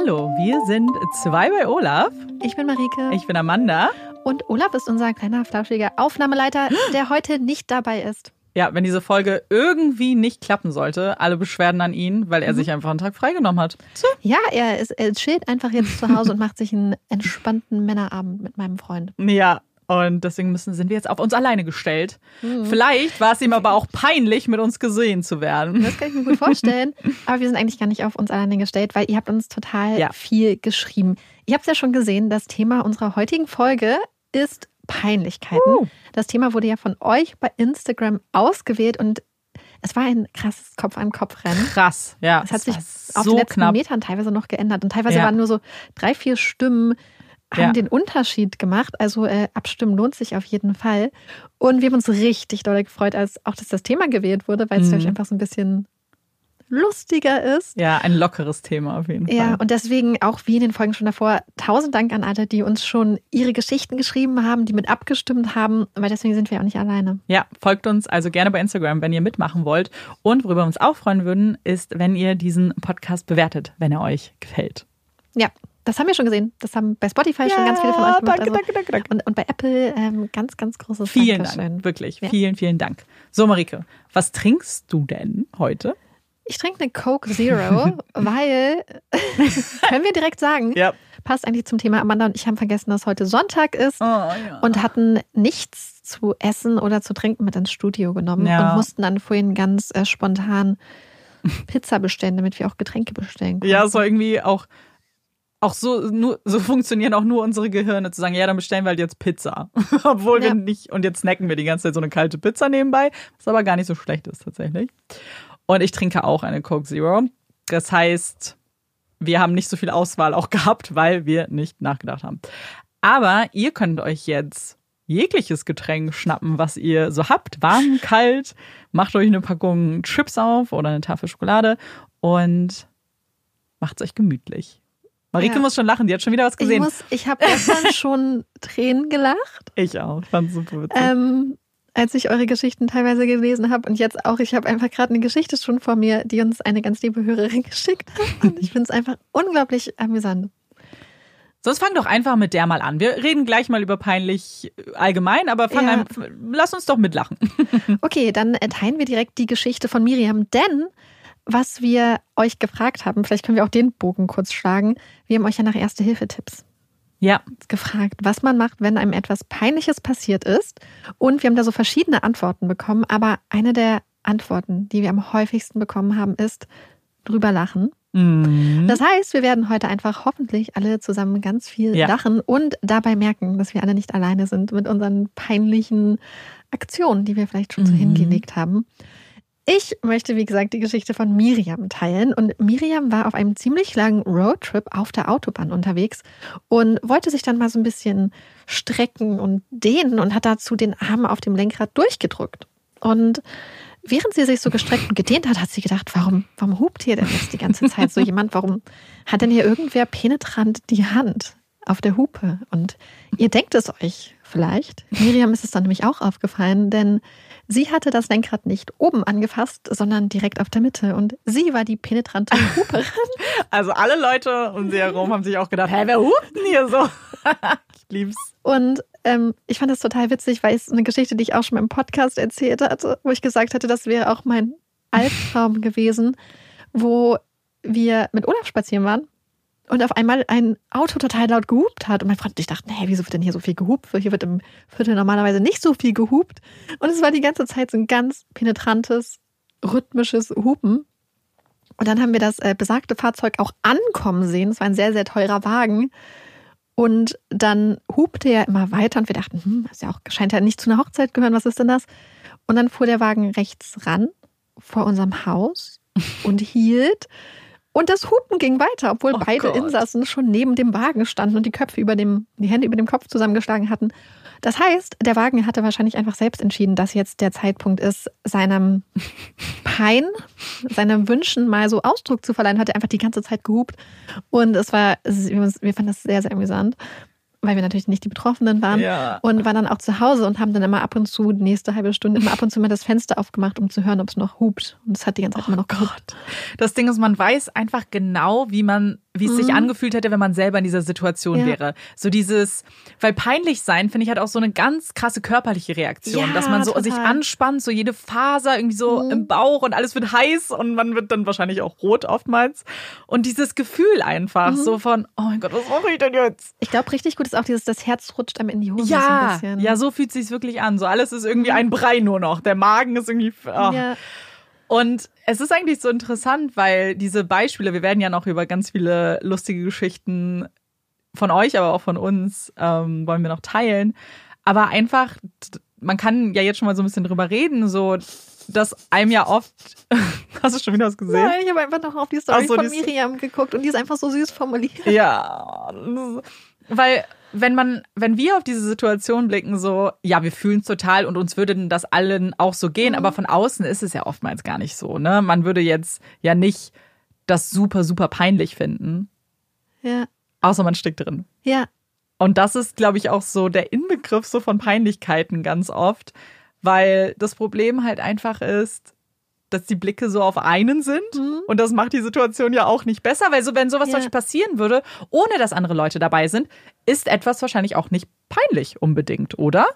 Hallo, wir sind zwei bei Olaf. Ich bin Marike. Ich bin Amanda. Und Olaf ist unser kleiner flauschiger Aufnahmeleiter, der heute nicht dabei ist. Ja, wenn diese Folge irgendwie nicht klappen sollte, alle Beschwerden an ihn, weil er mhm. sich einfach einen Tag freigenommen hat. So. Ja, er, ist, er chillt einfach jetzt zu Hause und macht sich einen entspannten Männerabend mit meinem Freund. Ja, und deswegen müssen, sind wir jetzt auf uns alleine gestellt. Mhm. Vielleicht war es ihm aber auch peinlich, mit uns gesehen zu werden. Das kann ich mir gut vorstellen. aber wir sind eigentlich gar nicht auf uns alleine gestellt, weil ihr habt uns total ja. viel geschrieben. Ihr habt es ja schon gesehen, das Thema unserer heutigen Folge ist Peinlichkeiten. Uh. Das Thema wurde ja von euch bei Instagram ausgewählt und es war ein krasses Kopf-an-Kopf-Rennen. Krass, ja. Es hat sich auf so den letzten knapp. Metern teilweise noch geändert und teilweise ja. waren nur so drei, vier Stimmen haben ja. den Unterschied gemacht. Also äh, abstimmen lohnt sich auf jeden Fall. Und wir haben uns richtig doll gefreut, als auch dass das Thema gewählt wurde, weil es mhm. einfach so ein bisschen lustiger ist. Ja, ein lockeres Thema auf jeden Fall. Ja, und deswegen auch wie in den Folgen schon davor, tausend Dank an alle, die uns schon ihre Geschichten geschrieben haben, die mit abgestimmt haben, weil deswegen sind wir auch nicht alleine. Ja, folgt uns also gerne bei Instagram, wenn ihr mitmachen wollt. Und worüber wir uns auch freuen würden, ist, wenn ihr diesen Podcast bewertet, wenn er euch gefällt. Ja, das haben wir schon gesehen. Das haben bei Spotify ja, schon ganz viele von euch gemacht. Danke, also, danke, danke, danke. Und, und bei Apple ähm, ganz, ganz großes Vielen Dankeschön. Dank, wirklich. Ja. Vielen, vielen Dank. So, Marike, was trinkst du denn heute? Ich trinke eine Coke Zero, weil, können wir direkt sagen, ja. passt eigentlich zum Thema. Amanda und ich haben vergessen, dass heute Sonntag ist oh, ja. und hatten nichts zu essen oder zu trinken mit ins Studio genommen und mussten dann vorhin ganz äh, spontan Pizza bestellen, damit wir auch Getränke bestellen konnten. Ja, es war irgendwie auch auch so, nur, so funktionieren auch nur unsere Gehirne, zu sagen, ja, dann bestellen wir halt jetzt Pizza. Obwohl ja. wir nicht, und jetzt snacken wir die ganze Zeit so eine kalte Pizza nebenbei, was aber gar nicht so schlecht ist tatsächlich. Und ich trinke auch eine Coke Zero. Das heißt, wir haben nicht so viel Auswahl auch gehabt, weil wir nicht nachgedacht haben. Aber ihr könnt euch jetzt jegliches Getränk schnappen, was ihr so habt. Warm, kalt. Macht euch eine Packung Chips auf oder eine Tafel Schokolade und macht es euch gemütlich. Marike ja. muss schon lachen, die hat schon wieder was gesehen. Ich, ich habe gestern schon Tränen gelacht. Ich auch, fand super witzig. Ähm, als ich eure Geschichten teilweise gelesen habe und jetzt auch, ich habe einfach gerade eine Geschichte schon vor mir, die uns eine ganz liebe Hörerin geschickt hat. Und ich finde es einfach unglaublich amüsant. Sonst fang doch einfach mit der mal an. Wir reden gleich mal über peinlich allgemein, aber fang ja. an, lass uns doch mitlachen. Okay, dann teilen wir direkt die Geschichte von Miriam, denn was wir euch gefragt haben, vielleicht können wir auch den Bogen kurz schlagen. Wir haben euch ja nach Erste-Hilfe-Tipps ja. gefragt, was man macht, wenn einem etwas Peinliches passiert ist. Und wir haben da so verschiedene Antworten bekommen. Aber eine der Antworten, die wir am häufigsten bekommen haben, ist drüber lachen. Mhm. Das heißt, wir werden heute einfach hoffentlich alle zusammen ganz viel ja. lachen und dabei merken, dass wir alle nicht alleine sind mit unseren peinlichen Aktionen, die wir vielleicht schon so mhm. hingelegt haben. Ich möchte, wie gesagt, die Geschichte von Miriam teilen. Und Miriam war auf einem ziemlich langen Roadtrip auf der Autobahn unterwegs und wollte sich dann mal so ein bisschen strecken und dehnen und hat dazu den Arm auf dem Lenkrad durchgedrückt. Und während sie sich so gestreckt und gedehnt hat, hat sie gedacht, warum, warum hupt hier denn jetzt die ganze Zeit so jemand? Warum hat denn hier irgendwer penetrant die Hand auf der Hupe? Und ihr denkt es euch vielleicht. Miriam ist es dann nämlich auch aufgefallen, denn Sie hatte das Lenkrad nicht oben angefasst, sondern direkt auf der Mitte. Und sie war die penetrante Huperin. Also alle Leute um sie herum haben sich auch gedacht, hä, wer hupt denn hier so? ich lieb's. Und ähm, ich fand das total witzig, weil es eine Geschichte, die ich auch schon im Podcast erzählt hatte, wo ich gesagt hatte, das wäre auch mein Albtraum gewesen, wo wir mit Olaf spazieren waren und auf einmal ein Auto total laut gehupt hat. Und mein Freund und ich dachten, hey, wieso wird denn hier so viel gehupt? Hier wird im Viertel normalerweise nicht so viel gehupt. Und es war die ganze Zeit so ein ganz penetrantes, rhythmisches Hupen. Und dann haben wir das äh, besagte Fahrzeug auch ankommen sehen. Es war ein sehr, sehr teurer Wagen. Und dann hupte er immer weiter und wir dachten, hm, das ja auch, scheint ja nicht zu einer Hochzeit gehören, was ist denn das? Und dann fuhr der Wagen rechts ran vor unserem Haus und hielt. Und das Hupen ging weiter, obwohl oh beide Gott. Insassen schon neben dem Wagen standen und die Köpfe über dem, die Hände über dem Kopf zusammengeschlagen hatten. Das heißt, der Wagen hatte wahrscheinlich einfach selbst entschieden, dass jetzt der Zeitpunkt ist, seinem Pein, seinem Wünschen mal so Ausdruck zu verleihen, hat er einfach die ganze Zeit gehupt. Und es war, wir fanden das sehr, sehr amüsant weil wir natürlich nicht die Betroffenen waren ja. und waren dann auch zu Hause und haben dann immer ab und zu die nächste halbe Stunde immer ab und zu mal das Fenster aufgemacht, um zu hören, ob es noch hupt. Und es hat die ganze Zeit oh immer noch gehupt. Das Ding ist, man weiß einfach genau, wie man wie es sich angefühlt hätte, wenn man selber in dieser Situation Ja. wäre. So dieses, weil peinlich sein, finde ich, hat auch so eine ganz krasse körperliche Reaktion, Ja, dass man so total. sich anspannt, so jede Faser irgendwie so Mhm. im Bauch und alles wird heiß und man wird dann wahrscheinlich auch rot oftmals. Und dieses Gefühl einfach Mhm. so von, oh mein Gott, was mache ich denn jetzt? Ich glaube, richtig gut ist auch dieses, das Herz rutscht einem in die Hose so ein Ja, bisschen. ja, so fühlt sich's wirklich an. So alles ist irgendwie ein Brei nur noch. Der Magen ist irgendwie. Oh. Ja. Und es ist eigentlich so interessant, weil diese Beispiele, wir werden ja noch über ganz viele lustige Geschichten von euch, aber auch von uns, ähm, wollen wir noch teilen. Aber einfach, man kann ja jetzt schon mal so ein bisschen drüber reden, so, dass einem ja oft. Hast du schon wieder was gesehen? Nein, ich habe einfach noch auf die Story so, von die- Miriam geguckt und die ist einfach so süß formuliert. Ja, weil wenn man, wenn wir auf diese Situation blicken, so, ja, wir fühlen es total und uns würde das allen auch so gehen, aber von außen ist es ja oftmals gar nicht so, ne? Man würde jetzt ja nicht das super, super peinlich finden, Ja, außer man steckt drin. ja, Und das ist, glaube ich, auch so der Inbegriff so von Peinlichkeiten ganz oft, weil das Problem halt einfach ist, dass die Blicke so auf einen sind und das macht die Situation ja auch nicht besser, weil so wenn sowas Ja. zum Beispiel passieren würde, ohne dass andere Leute dabei sind, ist etwas wahrscheinlich auch nicht peinlich unbedingt, oder?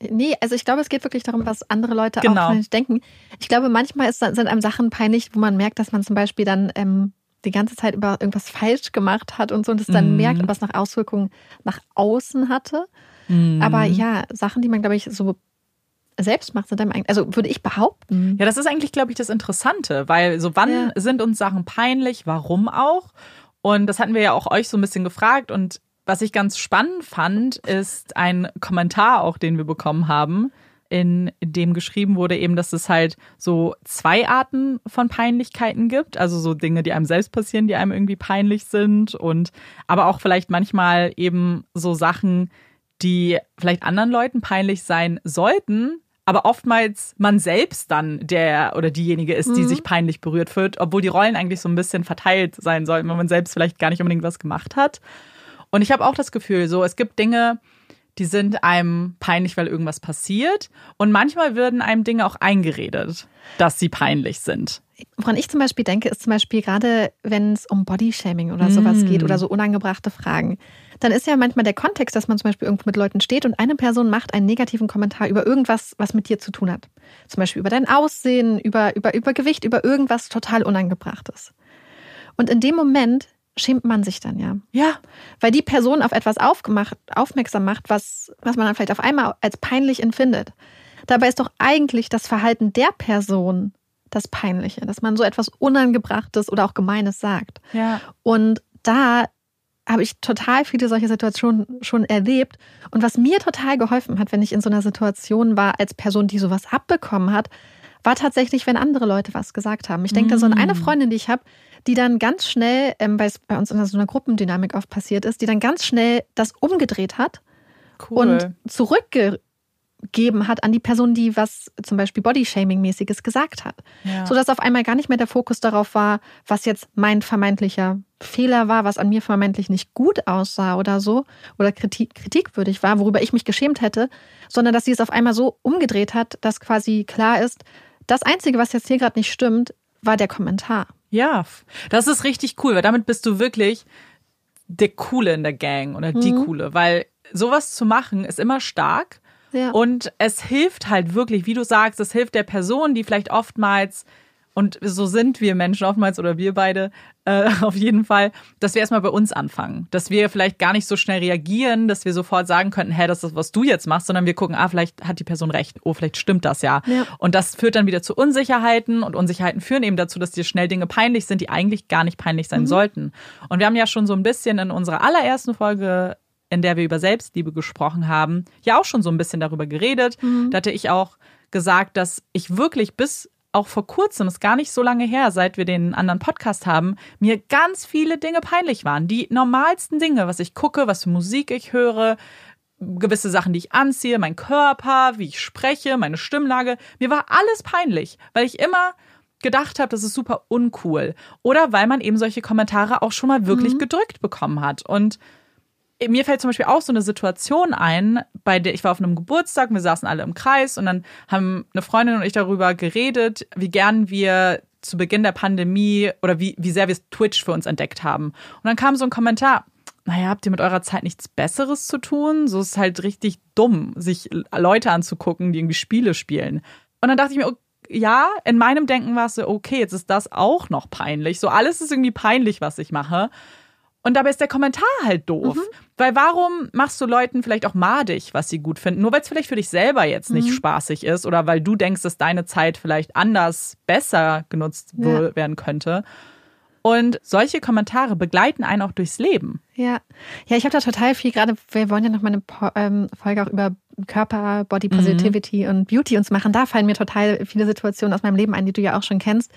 Nee, also ich glaube, es geht wirklich darum, was andere Leute Genau. auch von denken. Ich glaube, manchmal ist, sind einem Sachen peinlich, wo man merkt, dass man zum Beispiel dann ähm, die ganze Zeit über irgendwas falsch gemacht hat und so und es dann Mhm. merkt, was nach Auswirkungen nach außen hatte. Mhm. Aber ja, Sachen, die man, glaube ich, so selbst macht, sind einem eigentlich, also würde ich behaupten. Ja, das ist eigentlich, glaube ich, das Interessante, weil so wann Ja. sind uns Sachen peinlich, warum auch? Und das hatten wir ja auch euch so ein bisschen gefragt. Und was ich ganz spannend fand, ist ein Kommentar auch, den wir bekommen haben, in dem geschrieben wurde eben, dass es halt so zwei Arten von Peinlichkeiten gibt. Also so Dinge, die einem selbst passieren, die einem irgendwie peinlich sind. Und aber auch vielleicht manchmal eben so Sachen, die vielleicht anderen Leuten peinlich sein sollten, aber oftmals man selbst dann der oder diejenige ist, die sich peinlich berührt wird, obwohl die Rollen eigentlich so ein bisschen verteilt sein sollten, weil man selbst vielleicht gar nicht unbedingt was gemacht hat. Und ich habe auch das Gefühl, so es gibt Dinge, die sind einem peinlich, weil irgendwas passiert. Und manchmal werden einem Dinge auch eingeredet, dass sie peinlich sind. Woran ich zum Beispiel denke, ist zum Beispiel gerade, wenn es um Bodyshaming oder sowas geht oder so unangebrachte Fragen, dann ist ja manchmal der Kontext, dass man zum Beispiel irgendwo mit Leuten steht und eine Person macht einen negativen Kommentar über irgendwas, was mit dir zu tun hat. Zum Beispiel über dein Aussehen, über, über, über Gewicht, über irgendwas total Unangebrachtes. Und in dem Moment schämt man sich dann ja. Ja, Weil die Person auf etwas aufgemacht, aufmerksam macht, was, was man dann vielleicht auf einmal als peinlich empfindet. Dabei ist doch eigentlich das Verhalten der Person das Peinliche, dass man so etwas Unangebrachtes oder auch Gemeines sagt. ja. Und da habe ich total viele solche Situationen schon erlebt. Und was mir total geholfen hat, wenn ich in so einer Situation war, als Person, die sowas abbekommen hat, war tatsächlich, wenn andere Leute was gesagt haben. Ich denke da so an eine Freundin, die ich habe, die dann ganz schnell, ähm, weil es bei uns in so einer Gruppendynamik oft passiert ist, die dann ganz schnell das umgedreht hat Cool. und zurückgegeben hat an die Person, die was zum Beispiel Bodyshaming-mäßiges gesagt hat. Ja. Sodass auf einmal gar nicht mehr der Fokus darauf war, was jetzt mein vermeintlicher Fehler war, was an mir vermeintlich nicht gut aussah oder so, oder Kritik, kritikwürdig war, worüber ich mich geschämt hätte, sondern dass sie es auf einmal so umgedreht hat, dass quasi klar ist, das Einzige, was jetzt hier gerade nicht stimmt, war der Kommentar. Ja, das ist richtig cool, weil damit bist du wirklich der Coole in der Gang oder die Mhm. Coole, weil sowas zu machen ist immer stark Ja. und es hilft halt wirklich, wie du sagst, es hilft der Person, die vielleicht oftmals und so sind wir Menschen oftmals oder wir beide äh, auf jeden Fall, dass wir erstmal bei uns anfangen. Dass wir vielleicht gar nicht so schnell reagieren, dass wir sofort sagen könnten, hä, das ist, was du jetzt machst, sondern wir gucken, ah, vielleicht hat die Person recht, oh, vielleicht stimmt das ja. Ja. Und das führt dann wieder zu Unsicherheiten und Unsicherheiten führen eben dazu, dass dir schnell Dinge peinlich sind, die eigentlich gar nicht peinlich sein sollten. Und wir haben ja schon so ein bisschen in unserer allerersten Folge in der wir über Selbstliebe gesprochen haben, ja auch schon so ein bisschen darüber geredet. Da hatte ich auch gesagt, dass ich wirklich bis auch vor kurzem, ist gar nicht so lange her, seit wir den anderen Podcast haben, mir ganz viele Dinge peinlich waren. Die normalsten Dinge, was ich gucke, was für Musik ich höre, gewisse Sachen, die ich anziehe, mein Körper, wie ich spreche, meine Stimmlage. Mir war alles peinlich, weil ich immer gedacht habe, das ist super uncool. Oder weil man eben solche Kommentare auch schon mal wirklich gedrückt bekommen hat. Und mir fällt zum Beispiel auch so eine Situation ein, bei der ich war auf einem Geburtstag, wir saßen alle im Kreis und dann haben eine Freundin und ich darüber geredet, wie gern wir zu Beginn der Pandemie oder wie, wie sehr wir Twitch für uns entdeckt haben. Und dann kam so ein Kommentar, naja, habt ihr mit eurer Zeit nichts Besseres zu tun? So ist es halt richtig dumm, sich Leute anzugucken, die irgendwie Spiele spielen. Und dann dachte ich mir, ja, in meinem Denken war es so, okay, jetzt ist das auch noch peinlich. So alles ist irgendwie peinlich, was ich mache. Und dabei ist der Kommentar halt doof. Mhm. Weil warum machst du Leuten vielleicht auch madig, was sie gut finden? Nur weil es vielleicht für dich selber jetzt nicht mhm. spaßig ist oder weil du denkst, dass deine Zeit vielleicht anders, besser genutzt ja. werden könnte. Und solche Kommentare begleiten einen auch durchs Leben. Ja, ja, ich habe da total viel, gerade wir wollen ja noch mal eine ähm, Folge auch über Körper, Body Positivity mhm. und Beauty uns machen. Da fallen mir total viele Situationen aus meinem Leben ein, die du ja auch schon kennst.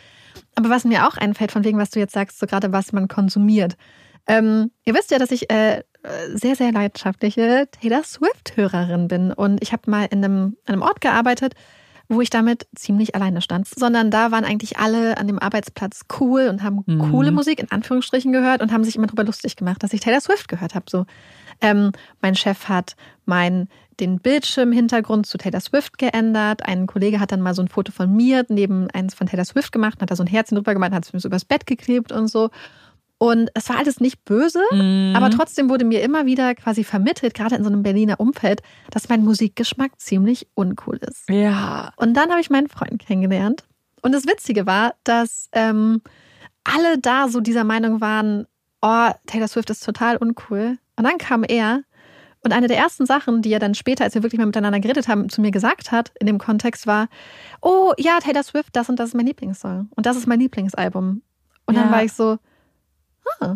Aber was mir auch einfällt, von wegen, was du jetzt sagst, so gerade was man konsumiert. Ähm, ihr wisst ja, dass ich äh, sehr, sehr leidenschaftliche Taylor Swift-Hörerin bin. Und ich habe mal in einem, einem Ort gearbeitet, wo ich damit ziemlich alleine stand. Sondern da waren eigentlich alle an dem Arbeitsplatz cool und haben mhm. coole Musik in Anführungsstrichen gehört und haben sich immer darüber lustig gemacht, dass ich Taylor Swift gehört habe. So, ähm, mein Chef hat mein den Bildschirmhintergrund zu Taylor Swift geändert. Ein Kollege hat dann mal so ein Foto von mir neben eins von Taylor Swift gemacht, hat da so ein Herzchen drüber gemacht, hat es mir so übers Bett geklebt und so. Und es war alles nicht böse, mhm. aber trotzdem wurde mir immer wieder quasi vermittelt, gerade in so einem Berliner Umfeld, dass mein Musikgeschmack ziemlich uncool ist. Ja. Und dann habe ich meinen Freund kennengelernt. Und das Witzige war, dass ähm, alle da so dieser Meinung waren, oh, Taylor Swift ist total uncool. Und dann kam er und eine der ersten Sachen, die er dann später, als wir wirklich mal miteinander geredet haben, zu mir gesagt hat, in dem Kontext war, oh ja, Taylor Swift, das und das ist mein Lieblingssong. Und das ist mein Lieblingsalbum. Und ja. dann war ich so, ah,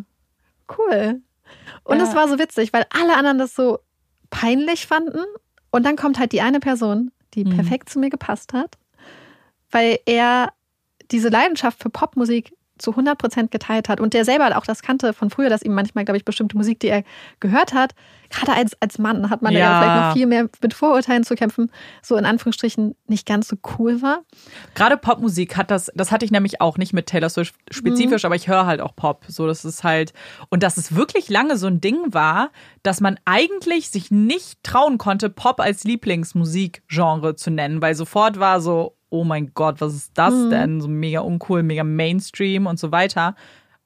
cool. Und es ja. war so witzig, weil alle anderen das so peinlich fanden. Und dann kommt halt die eine Person, die mhm. perfekt zu mir gepasst hat, weil er diese Leidenschaft für Popmusik zu 100 Prozent geteilt hat und der selber auch das kannte von früher, dass ihm manchmal, glaube ich, bestimmte Musik, die er gehört hat, gerade als, als Mann hat man ja. ja vielleicht noch viel mehr mit Vorurteilen zu kämpfen, so in Anführungsstrichen nicht ganz so cool war. Gerade Popmusik hat das, das hatte ich nämlich auch nicht mit Taylor Swift spezifisch, mhm. aber ich höre halt auch Pop. So, das ist halt, und dass es wirklich lange so ein Ding war, dass man eigentlich sich nicht trauen konnte, Pop als Lieblingsmusikgenre zu nennen, weil sofort war so, oh mein Gott, was ist das mhm. denn? So mega uncool, mega Mainstream und so weiter.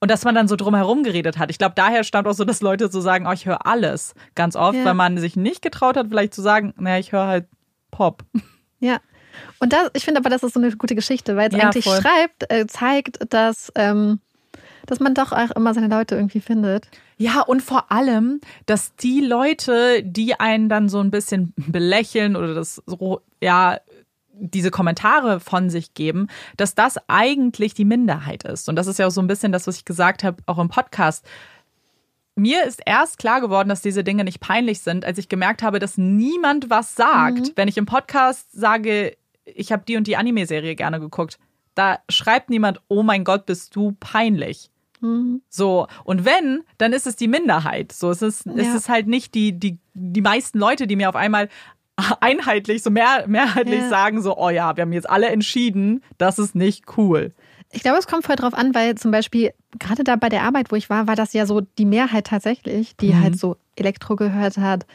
Und dass man dann so drumherum geredet hat. Ich glaube, daher stammt auch so, dass Leute so sagen, oh, ich höre alles. Ganz oft, ja. weil man sich nicht getraut hat, vielleicht zu sagen, naja, ich höre halt Pop. Ja. Und das, ich finde aber, das ist so eine gute Geschichte, weil es ja, eigentlich voll. schreibt, äh, zeigt, dass, ähm, dass man doch auch immer seine Leute irgendwie findet. Ja, und vor allem, dass die Leute, die einen dann so ein bisschen belächeln oder das so, ja, diese Kommentare von sich geben, dass das eigentlich die Minderheit ist. Und das ist ja auch so ein bisschen das, was ich gesagt habe, auch im Podcast. Mir ist erst klar geworden, dass diese Dinge nicht peinlich sind, als ich gemerkt habe, dass niemand was sagt. Mhm. Wenn ich im Podcast sage, ich habe die und die Anime-Serie gerne geguckt, da schreibt niemand, oh mein Gott, bist du peinlich. Mhm. So, und wenn, dann ist es die Minderheit. So, es ist, ja. es ist halt nicht die, die, die meisten Leute, die mir auf einmal einheitlich, so mehr, mehrheitlich ja. sagen, so, oh ja, wir haben jetzt alle entschieden, das ist nicht cool. Ich glaube, es kommt voll drauf an, weil zum Beispiel gerade da bei der Arbeit, wo ich war, war das ja so die Mehrheit tatsächlich, die mhm. halt so Elektro gehört hat,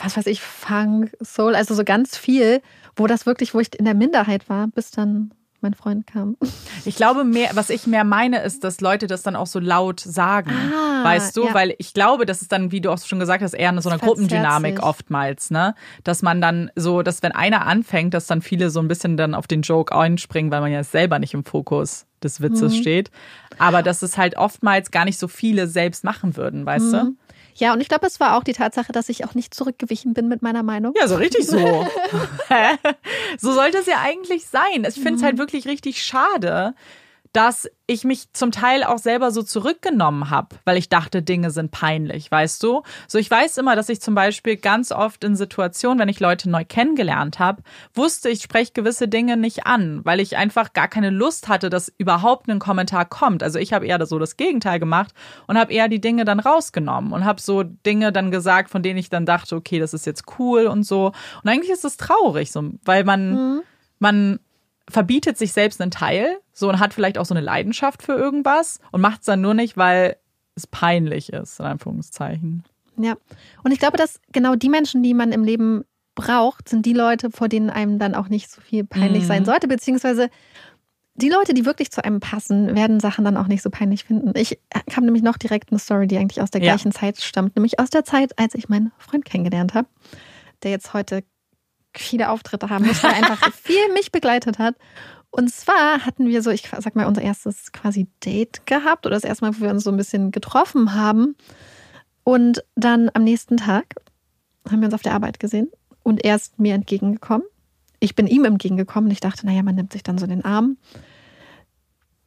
was weiß ich, Funk, Soul, also so ganz viel, wo das wirklich, wo ich in der Minderheit war, bis dann mein Freund kam. Ich glaube, mehr, was ich mehr meine, ist, dass Leute das dann auch so laut sagen. Ah, weißt du? Ja. Weil ich glaube, das ist dann, wie du auch schon gesagt hast, eher so eine Gruppendynamik sich. oftmals, ne? Dass man dann so, dass wenn einer anfängt, dass dann viele so ein bisschen dann auf den Joke einspringen, weil man ja selber nicht im Fokus des Witzes mhm. steht. Aber dass es halt oftmals gar nicht so viele selbst machen würden, weißt mhm. du? Ja, und ich glaube, es war auch die Tatsache, dass ich auch nicht zurückgewichen bin mit meiner Meinung. Ja, so richtig so. so sollte es ja eigentlich sein. Ich finde es mhm. halt wirklich richtig schade, dass ich mich zum Teil auch selber so zurückgenommen habe, weil ich dachte, Dinge sind peinlich, weißt du? So, ich weiß immer, dass ich zum Beispiel ganz oft in Situationen, wenn ich Leute neu kennengelernt habe, wusste, ich spreche gewisse Dinge nicht an, weil ich einfach gar keine Lust hatte, dass überhaupt ein Kommentar kommt. Also ich habe eher so das Gegenteil gemacht und habe eher die Dinge dann rausgenommen und habe so Dinge dann gesagt, von denen ich dann dachte, okay, das ist jetzt cool und so. Und eigentlich ist es traurig, so, weil man, mhm. man verbietet sich selbst einen Teil so und hat vielleicht auch so eine Leidenschaft für irgendwas und macht es dann nur nicht, weil es peinlich ist, in Anführungszeichen. Ja. Und ich glaube, dass genau die Menschen, die man im Leben braucht, sind die Leute, vor denen einem dann auch nicht so viel peinlich mhm. sein sollte, beziehungsweise die Leute, die wirklich zu einem passen, werden Sachen dann auch nicht so peinlich finden. Ich habe nämlich noch direkt eine Story, die eigentlich aus der Ja. gleichen Zeit stammt, nämlich aus der Zeit, als ich meinen Freund kennengelernt habe, der jetzt heute viele Auftritte haben muss, weil er einfach viel mich begleitet hat. Und zwar hatten wir so, ich sag mal, unser erstes quasi Date gehabt oder das erste Mal, wo wir uns so ein bisschen getroffen haben. Und dann am nächsten Tag haben wir uns auf der Arbeit gesehen und er ist mir entgegengekommen. Ich bin ihm entgegengekommen. Ich dachte, naja, man nimmt sich dann so den Arm.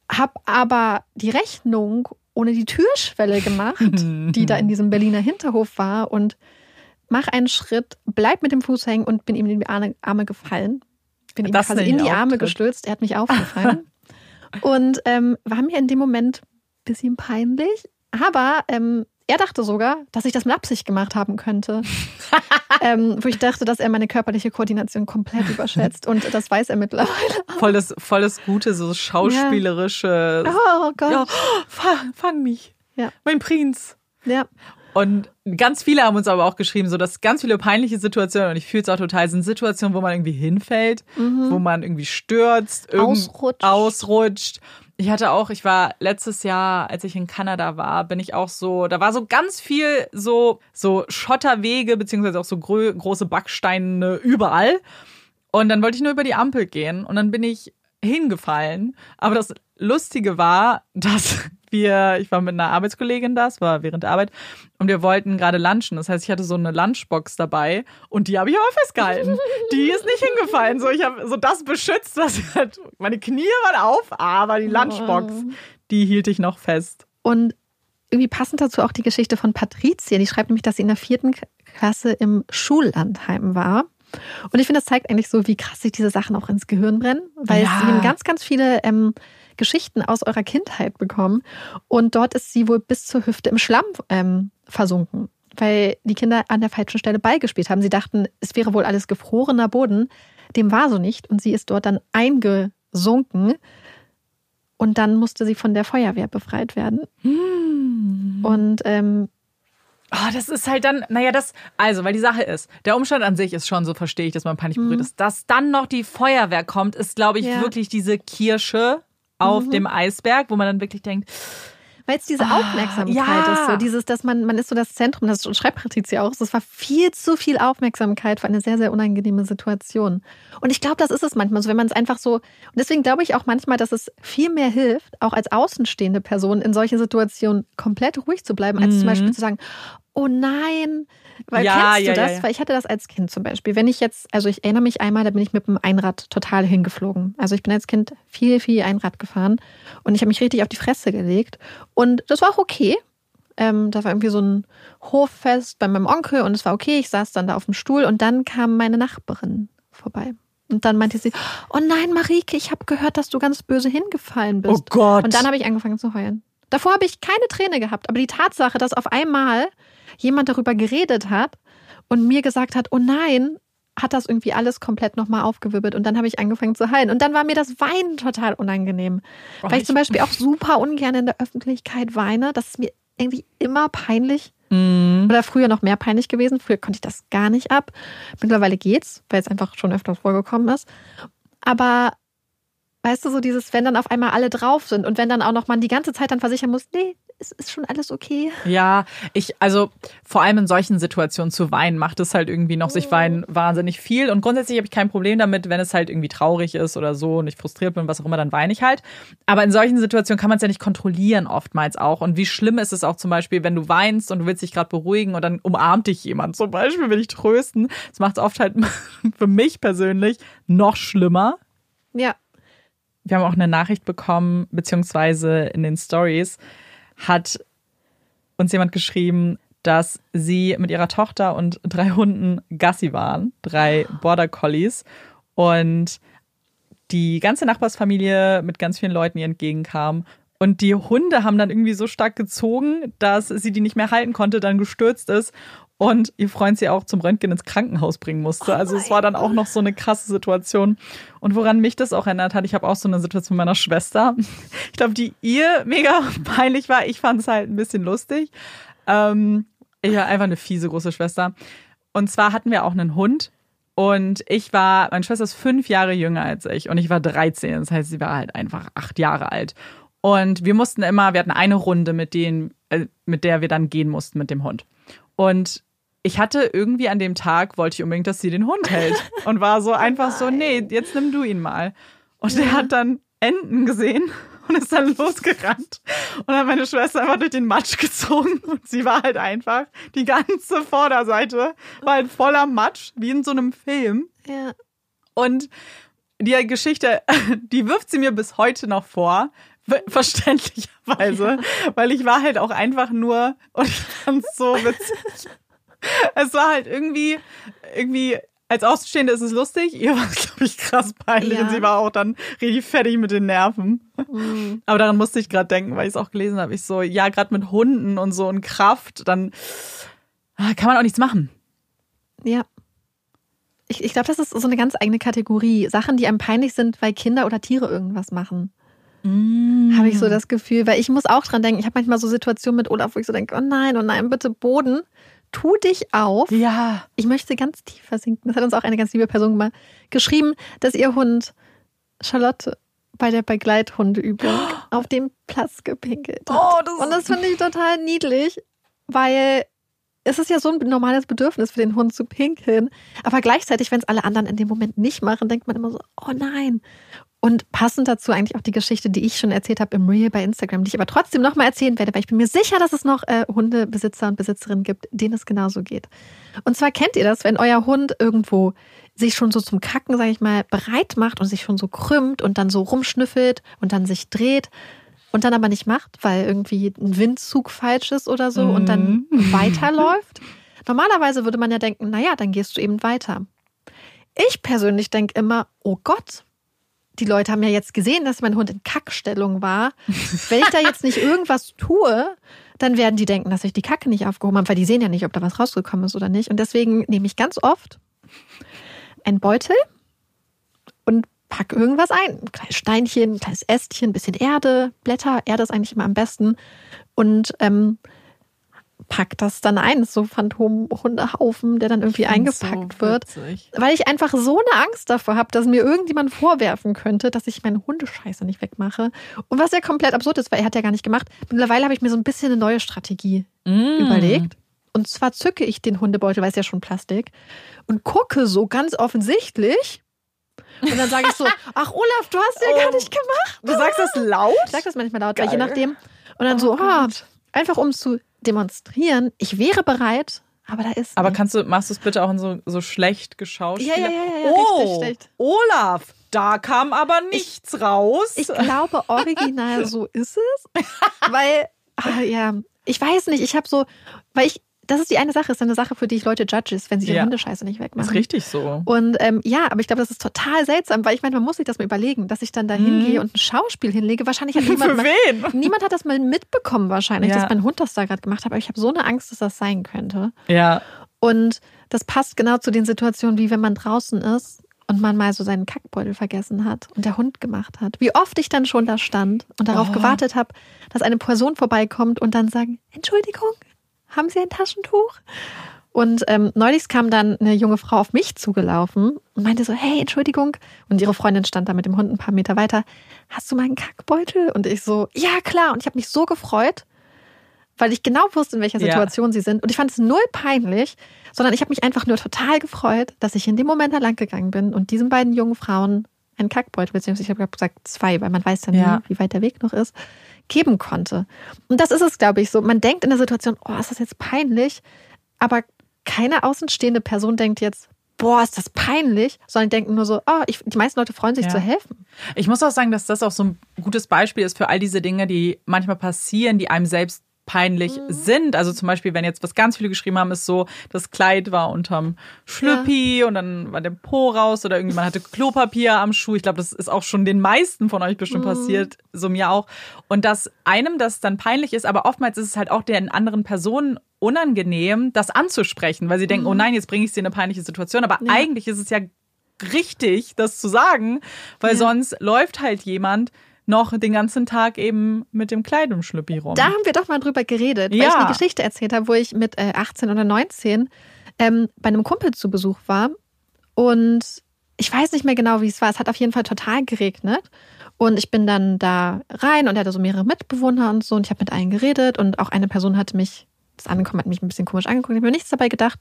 Hab aber die Rechnung ohne die Türschwelle gemacht, die da in diesem Berliner Hinterhof war und mach einen Schritt, bleib mit dem Fuß hängen und bin ihm in die Arme, gefallen. Bin ihm Das quasi nenne in die Arme Auftritt. gestürzt. Er hat mich aufgefallen. und ähm, war mir in dem Moment ein bisschen peinlich. Aber ähm, er dachte sogar, dass ich das mit Absicht gemacht haben könnte. ähm, wo ich dachte, dass er meine körperliche Koordination komplett überschätzt. Und das weiß er mittlerweile. Voll das, voll das Gute, so schauspielerische. Oh Gott. Ja, fang, fang mich. Ja. Mein Prinz. Ja. Und ganz viele haben uns aber auch geschrieben, so dass ganz viele peinliche Situationen, und ich fühle es auch total, sind Situationen, wo man irgendwie hinfällt, wo man irgendwie stürzt, Mhm. Ausrutscht. ausrutscht. Ich hatte auch, ich war letztes Jahr, als ich in Kanada war, bin ich auch so, da war so ganz viel so, so Schotterwege, beziehungsweise auch so grö große Backsteine überall. Und dann wollte ich nur über die Ampel gehen und dann bin ich hingefallen. Aber das Lustige war, dass wir, ich war mit einer Arbeitskollegin da, es war während der Arbeit, und wir wollten gerade lunchen. Das heißt, ich hatte so eine Lunchbox dabei und die habe ich aber festgehalten. Die ist nicht hingefallen. So, ich habe so das beschützt, was halt, meine Knie waren auf, aber die Lunchbox, die hielt ich noch fest. Und irgendwie passend dazu auch die Geschichte von Patricia. Die schreibt nämlich, dass sie in der vierten Klasse im Schullandheim war. Und ich finde, das zeigt eigentlich so, wie krass sich diese Sachen auch ins Gehirn brennen, weil Ja. sie haben ganz, ganz viele ähm, Geschichten aus eurer Kindheit bekommen. Und dort ist sie wohl bis zur Hüfte im Schlamm ähm, versunken, weil die Kinder an der falschen Stelle beigespielt haben. Sie dachten, es wäre wohl alles gefrorener Boden. Dem war so nicht. Und sie ist dort dann eingesunken. Und dann musste sie von der Feuerwehr befreit werden. Und ähm, Oh, das ist halt dann, naja, das, also, weil die Sache ist, der Umstand an sich ist schon so, verstehe ich, dass man panisch berührt ist. Dass dann noch die Feuerwehr kommt, ist, glaube ich, Ja. wirklich diese Kirsche auf dem Eisberg, wo man dann wirklich denkt, weil es diese Ah, Aufmerksamkeit ja. ist, so dieses, dass man, man ist so das Zentrum, das schreibt Patricia auch, es war viel zu viel Aufmerksamkeit für eine sehr, sehr unangenehme Situation. Und ich glaube, das ist es manchmal so, wenn man es einfach so, und deswegen glaube ich auch manchmal, dass es viel mehr hilft, auch als außenstehende Person in solchen Situationen komplett ruhig zu bleiben, als zum Beispiel zu sagen, oh nein, weil. Ja, kennst du ja, das? ja. Weil ich hatte das als Kind zum Beispiel. Wenn ich jetzt, also ich erinnere mich einmal, da bin ich mit dem Einrad total hingeflogen. Also ich bin als Kind viel, viel Einrad gefahren und ich habe mich richtig auf die Fresse gelegt. Und das war auch okay. Ähm, da war irgendwie so ein Hoffest bei meinem Onkel und es war okay. Ich saß dann da auf dem Stuhl und dann kam meine Nachbarin vorbei. Und dann meinte sie, oh nein, Marike, ich habe gehört, dass du ganz böse hingefallen bist. Oh Gott. Und dann habe ich angefangen zu heulen. Davor habe ich keine Träne gehabt, aber die Tatsache, dass auf einmal jemand darüber geredet hat und mir gesagt hat, oh nein, hat das irgendwie alles komplett nochmal aufgewirbelt und dann habe ich angefangen zu heulen. Und dann war mir das Weinen total unangenehm. Oh, weil ich ich- zum Beispiel auch super ungern in der Öffentlichkeit weine. Das ist mir irgendwie immer peinlich. mm, Oder früher noch mehr peinlich gewesen. Früher konnte ich das gar nicht ab. Mittlerweile geht's, weil es einfach schon öfter vorgekommen ist. Aber weißt du, so dieses, wenn dann auf einmal alle drauf sind und wenn dann auch noch man die ganze Zeit dann versichern muss, nee, es ist schon alles okay. Ja, ich, also vor allem in solchen Situationen zu weinen, macht es halt irgendwie noch, ich weine wahnsinnig viel und grundsätzlich habe ich kein Problem damit, wenn es halt irgendwie traurig ist oder so und ich frustriert bin, was auch immer, dann weine ich halt. Aber in solchen Situationen kann man es ja nicht kontrollieren oftmals auch und wie schlimm ist es auch zum Beispiel, wenn du weinst und du willst dich gerade beruhigen und dann umarmt dich jemand zum Beispiel, will ich trösten. Das macht es oft halt für mich persönlich noch schlimmer. Ja. Wir haben auch eine Nachricht bekommen, beziehungsweise in den Stories hat uns jemand geschrieben, dass sie mit ihrer Tochter und drei Hunden Gassi waren, drei Border Collies und die ganze Nachbarsfamilie mit ganz vielen Leuten ihr entgegenkam. Und die Hunde haben dann irgendwie so stark gezogen, dass sie die nicht mehr halten konnte, dann gestürzt ist und ihr Freund sie auch zum Röntgen ins Krankenhaus bringen musste. also es war dann auch noch so eine krasse Situation. Und woran mich das auch erinnert hat, ich habe auch so eine Situation mit meiner Schwester. Ich glaube, die ihr mega peinlich war. Ich fand es halt ein bisschen lustig. Ähm, ich war einfach eine fiese große Schwester. Und zwar hatten wir auch einen Hund Und ich war, meine Schwester ist fünf Jahre jünger als ich und ich war 13. Das heißt, sie war halt einfach acht Jahre alt. Und wir mussten immer, wir hatten eine Runde, mit denen, äh, mit der wir dann gehen mussten mit dem Hund. Und ich hatte irgendwie an dem Tag, wollte ich unbedingt, dass sie den Hund hält. Und war so einfach so, nee, jetzt nimm du ihn mal. Und der hat dann Enten gesehen und ist dann losgerannt und hat meine Schwester einfach durch den Matsch gezogen und sie war halt einfach, die ganze Vorderseite war halt voller Matsch, wie in so einem Film. Ja. Und die Geschichte, die wirft sie mir bis heute noch vor, verständlicherweise, weil ich war halt auch einfach nur und ich fand es so witzig. Es war halt irgendwie, irgendwie als Außenstehende ist es lustig. Ihr war es, glaube ich, krass peinlich. Ja. Und sie war auch dann richtig fertig mit den Nerven. Mhm. Aber daran musste ich gerade denken, weil ich es auch gelesen habe. Ich so, ja, gerade mit Hunden und so und Kraft, dann ah, kann man auch nichts machen. Ja. Ich, ich glaube, das ist so eine ganz eigene Kategorie. Sachen, die einem peinlich sind, weil Kinder oder Tiere irgendwas machen. Habe ich so das Gefühl, weil ich muss auch dran denken. Ich habe manchmal so Situationen mit Olaf, wo ich so denke, oh nein, oh nein, bitte Boden, tu dich auf. Ja. Ich möchte ganz tief versinken. Das hat uns auch eine ganz liebe Person mal geschrieben, dass ihr Hund Charlotte bei der Begleithundeübung auf dem Platz gepinkelt hat. Oh, das Und das finde ich total niedlich, weil es ist ja so ein normales Bedürfnis für den Hund zu pinkeln. Aber gleichzeitig, wenn es alle anderen in dem Moment nicht machen, denkt man immer so, oh nein. Und passend dazu eigentlich auch die Geschichte, die ich schon erzählt habe im Reel bei Instagram, die ich aber trotzdem nochmal erzählen werde, weil ich bin mir sicher, dass es noch äh, Hundebesitzer und Besitzerinnen gibt, denen es genauso geht. Und zwar kennt ihr das, wenn euer Hund irgendwo sich schon so zum Kacken, sage ich mal, bereit macht und sich schon so krümmt und dann so rumschnüffelt und dann sich dreht und dann aber nicht macht, weil irgendwie ein Windzug falsch ist oder so und dann weiterläuft. Normalerweise würde man ja denken, naja, dann gehst du eben weiter. Ich persönlich denke immer, oh Gott, die Leute haben ja jetzt gesehen, dass mein Hund in Kackstellung war. Wenn ich da jetzt nicht irgendwas tue, dann werden die denken, dass ich die Kacke nicht aufgehoben habe, weil die sehen ja nicht, ob da was rausgekommen ist oder nicht. Und deswegen nehme ich ganz oft einen Beutel und pack irgendwas ein. Ein kleines Steinchen, ein kleines Ästchen, ein bisschen Erde, Blätter. Erde ist eigentlich immer am besten. Und ähm, pack das dann ein. So Phantom-Hundehaufen, der dann irgendwie eingepackt so wird. Weil ich einfach so eine Angst davor habe, dass mir irgendjemand vorwerfen könnte, dass ich meine Hundescheiße nicht wegmache. Und was ja komplett absurd ist, weil er hat ja gar nicht gemacht. Mittlerweile habe ich mir so ein bisschen eine neue Strategie Mm. überlegt. Und zwar zücke ich den Hundebeutel, weil es ja schon Plastik, und gucke so ganz offensichtlich. Und dann sage ich so, ach Olaf, du hast ja gar Oh. nicht gemacht. Du sagst das laut? Ich sag das manchmal laut, weil je Geil. nachdem. Und dann Oh so, ah, Gott. Einfach um zu demonstrieren, ich wäre bereit, aber da ist Aber nicht. kannst du, machst du es bitte auch in so, so schlecht geschauspielt? Ja, ja, ja, ja, oh, richtig. Olaf, da kam aber nichts raus. Ich glaube, original so ist es. Weil, ah, ja, ich weiß nicht, ich habe so, weil ich, das ist die eine Sache, ist eine Sache, für die ich Leute judge, ist, wenn sie ihre Ja. Hundescheiße nicht Das wegmachen. ist richtig so. Und ähm, ja, aber ich glaube, das ist total seltsam, weil ich meine, man muss sich das mal überlegen, dass ich dann da Mhm. hingehe und ein Schauspiel hinlege. Wahrscheinlich hat Für niemand, mal, wen? niemand hat das mal mitbekommen, wahrscheinlich, Ja. dass mein Hund das da gerade gemacht hat. Aber ich habe so eine Angst, dass das sein könnte. Ja. Und das passt genau zu den Situationen, wie wenn man draußen ist und man mal so seinen Kackbeutel vergessen hat und der Hund gemacht hat. Wie oft ich dann schon da stand und darauf Oh. gewartet habe, dass eine Person vorbeikommt und dann sagen, Entschuldigung, haben Sie ein Taschentuch? Und ähm, neulich kam dann eine junge Frau auf mich zugelaufen und meinte so, hey, Entschuldigung. Und ihre Freundin stand da mit dem Hund ein paar Meter weiter. Hast du mal einen Kackbeutel? Und ich so, ja, klar. Und ich habe mich so gefreut, weil ich genau wusste, in welcher Ja. Situation sie sind. Und ich fand es null peinlich, sondern ich habe mich einfach nur total gefreut, dass ich in dem Moment da lang gegangen bin und diesen beiden jungen Frauen einen Kackbeutel, beziehungsweise ich habe gesagt zwei, weil man weiß ja nie, Ja. wie weit der Weg noch ist, geben konnte. Und das ist es, glaube ich, so. Man denkt in der Situation, oh, ist das jetzt peinlich? Aber keine außenstehende Person denkt jetzt, boah, ist das peinlich, sondern denken nur so, oh, ich, die meisten Leute freuen sich Ja. zu helfen. Ich muss auch sagen, dass das auch so ein gutes Beispiel ist für all diese Dinge, die manchmal passieren, die einem selbst peinlich Mhm. sind. Also zum Beispiel, wenn jetzt, was ganz viele geschrieben haben, ist so, das Kleid war unterm Schlüppi und dann war der Po raus oder irgendwie man hatte Klopapier am Schuh. Ich glaube, das ist auch schon den meisten von euch Mhm. bestimmt passiert, so mir auch. Und dass einem das dann peinlich ist, aber oftmals ist es halt auch den anderen Personen unangenehm, das anzusprechen, weil sie denken, oh nein, jetzt bringe ich sie in eine peinliche Situation. Aber Mhm. Ja. eigentlich ist es ja richtig, das zu sagen, weil Ja. sonst läuft halt jemand noch den ganzen Tag eben mit dem Kleid im Schlüppi rum. Da haben wir doch mal drüber geredet, weil Ja. ich eine Geschichte erzählt habe, wo ich mit äh, 18 oder 19 ähm, bei einem Kumpel zu Besuch war Und ich weiß nicht mehr genau, wie es war. Es hat auf jeden Fall total geregnet. Und ich bin dann da rein und er hatte so mehrere Mitbewohner und so. Und ich habe mit allen geredet und auch eine Person hatte mich, das Angekommen hat mich ein bisschen komisch angeguckt. Ich habe mir nichts dabei gedacht,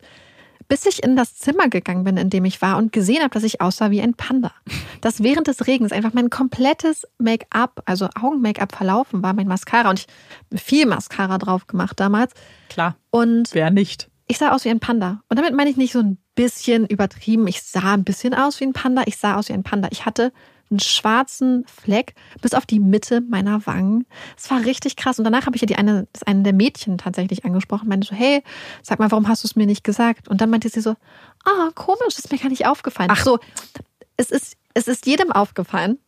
bis ich in das Zimmer gegangen bin, in dem ich war und gesehen habe, dass ich aussah wie ein Panda. Dass während des Regens einfach mein komplettes Make-up, also Augen-Make-up verlaufen war, mein Mascara. Und ich habe viel Mascara drauf gemacht damals. Klar. Und Wer nicht? ich sah aus wie ein Panda. Und damit meine ich nicht so ein bisschen übertrieben. Ich sah ein bisschen aus wie ein Panda. Ich sah aus wie ein Panda. Ich hatte einen schwarzen Fleck bis auf die Mitte meiner Wangen. Es war richtig krass. Und danach habe ich ja die eine, das eine der Mädchen tatsächlich angesprochen. Meinte so, hey, sag mal, warum hast du es mir nicht gesagt? Und dann meinte sie so, ah, komisch, ist mir gar nicht aufgefallen. Ach so, es ist, es ist jedem aufgefallen.